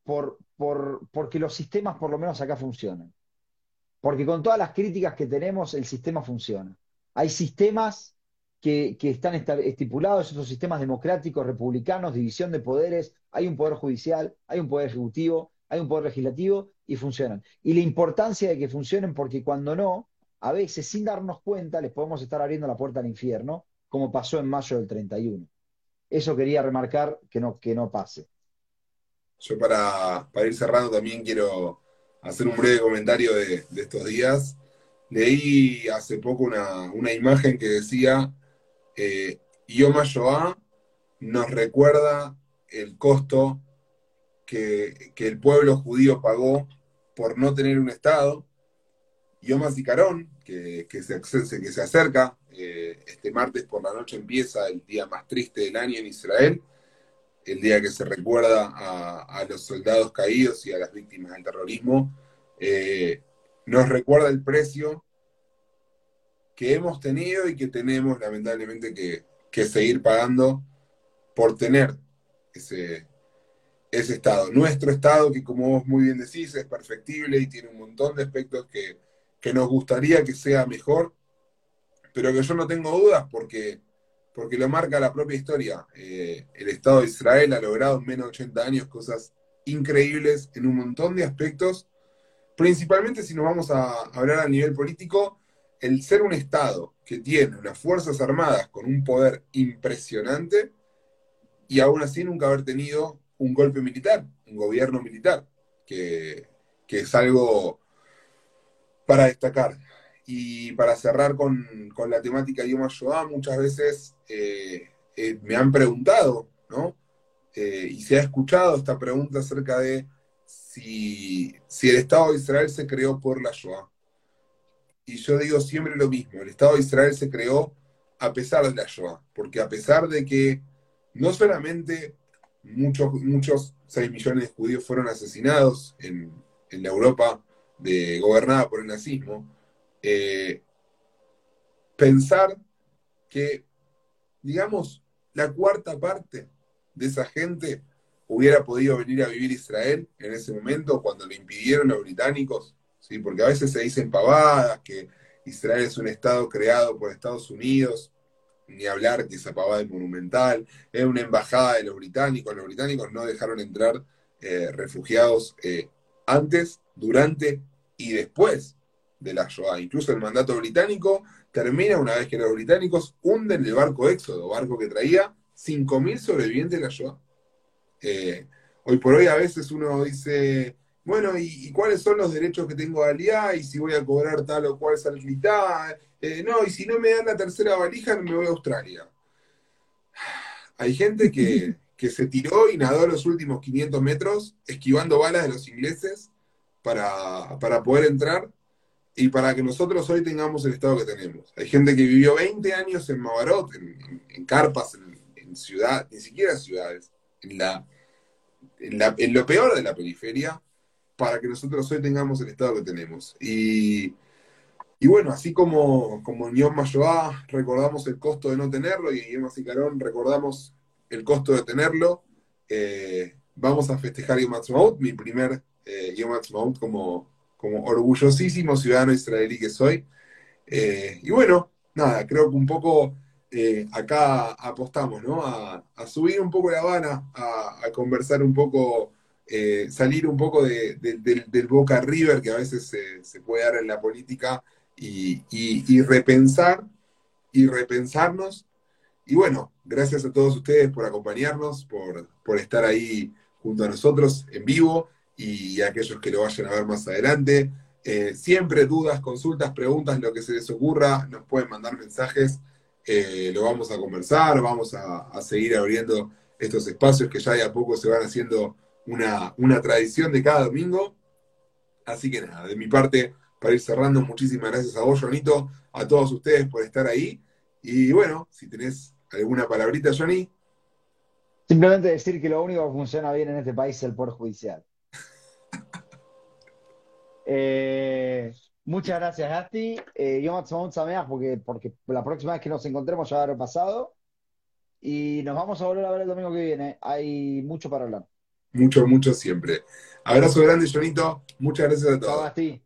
por, por, porque los sistemas por lo menos acá funcionan. Porque con todas las críticas que tenemos, el sistema funciona. Hay sistemas que, que están estipulados, esos sistemas democráticos, republicanos, división de poderes, hay un poder judicial, hay un poder ejecutivo, hay un poder legislativo y funcionan. Y la importancia de que funcionen porque cuando no, a veces sin darnos cuenta les podemos estar abriendo la puerta al infierno, como pasó en mayo del 31. Eso quería remarcar que no, que no pase.
Yo para, ir cerrando también quiero hacer un breve comentario de, estos días. Leí hace poco una, imagen que decía, eh, HaShoah nos recuerda el costo que, el pueblo judío pagó por no tener un Estado. Yom HaZikaron, que, que, se, que se acerca, eh, este martes por la noche empieza el día más triste del año en Israel, el día que se recuerda a, los soldados caídos y a las víctimas del terrorismo, eh, nos recuerda el precio que hemos tenido y que tenemos lamentablemente que, que seguir pagando por tener ese, ese Estado. Nuestro Estado, que como vos muy bien decís, es perfectible y tiene un montón de aspectos que, nos gustaría que sea mejor, pero que yo no tengo dudas porque, porque lo marca la propia historia. Eh, el Estado de Israel ha logrado en menos de 80 años cosas increíbles en un montón de aspectos, principalmente si nos vamos a hablar a nivel político, el ser un Estado que tiene unas Fuerzas Armadas con un poder impresionante y aún así nunca haber tenido un golpe militar, un gobierno militar, que, es algo para destacar. Y para cerrar con, la temática de Yom HaShoah, muchas veces eh, eh, me han preguntado, ¿no? Eh, y se ha escuchado esta pregunta acerca de si, si, el Estado de Israel se creó por la Shoah. Y yo digo siempre lo mismo, el Estado de Israel se creó a pesar de la Shoah, porque a pesar de que no solamente muchos, muchos 6 millones de judíos fueron asesinados en, la Europa gobernada por el nazismo, eh, pensar que, digamos, la cuarta parte de esa gente hubiera podido venir a vivir Israel en ese momento cuando le impidieron los británicos, ¿sí? porque a veces se dicen pavadas, que Israel es un Estado creado por Estados Unidos, ni hablar que esa pavada es monumental, es una embajada de los británicos, los británicos no dejaron entrar eh, refugiados eh, antes, durante y después de la Shoah. Incluso el mandato británico termina una vez que los británicos hunden el barco Éxodo, barco que traía 5.000 sobrevivientes de la Shoah. Eh, hoy por hoy a veces uno dice, bueno, ¿y, cuáles son los derechos que tengo de aliá? ¿Y si voy a cobrar tal o cual salita? Eh, no, y si no me dan la tercera valija, me voy a Australia. Hay gente que, que se tiró y nadó los últimos 500 metros esquivando balas de los ingleses para, para poder entrar y para que nosotros hoy tengamos el estado que tenemos. Hay gente que vivió 20 años en Mavarot, en, carpas, en, en ciudad, ni siquiera ciudades, en, la, en, lo peor de la periferia, para que nosotros hoy tengamos el estado que tenemos. Y, y bueno, así como, como en Yom Mayoá recordamos el costo de no tenerlo y en Yom Carón recordamos el costo de tenerlo, eh, vamos a festejar Yom Ha'atzmaut, mi primer eh, Yom como, como orgullosísimo ciudadano israelí que soy. Eh, y bueno, nada, creo que un poco eh, acá apostamos, ¿no? A, subir un poco la Habana, a, conversar un poco, eh, salir un poco del, Boca River que a veces se, puede dar en la política y, repensar y repensarnos. Y bueno, gracias a todos ustedes por acompañarnos, por, por estar ahí junto a nosotros en vivo y aquellos que lo vayan a ver más adelante. Eh, siempre dudas, consultas, preguntas, lo que se les ocurra, nos pueden mandar mensajes, eh, lo vamos a conversar, vamos a, seguir abriendo estos espacios que ya de a poco se van haciendo una, una tradición de cada domingo. Así que nada, de mi parte, para ir cerrando, muchísimas gracias a vos, Jonito, a todos ustedes por estar ahí. Y bueno, si tenés alguna palabrita, Johnny.
Simplemente decir que lo único que funciona bien en este país es el Poder Judicial. Eh, muchas gracias, Gasti. Eh, yo me porque, porque la próxima vez que nos encontremos ya habrá pasado. Y nos vamos a volver a ver el domingo que viene. Hay mucho para hablar.
Mucho, mucho siempre. Abrazo grande, Jonito. Muchas gracias a todos. Gasti.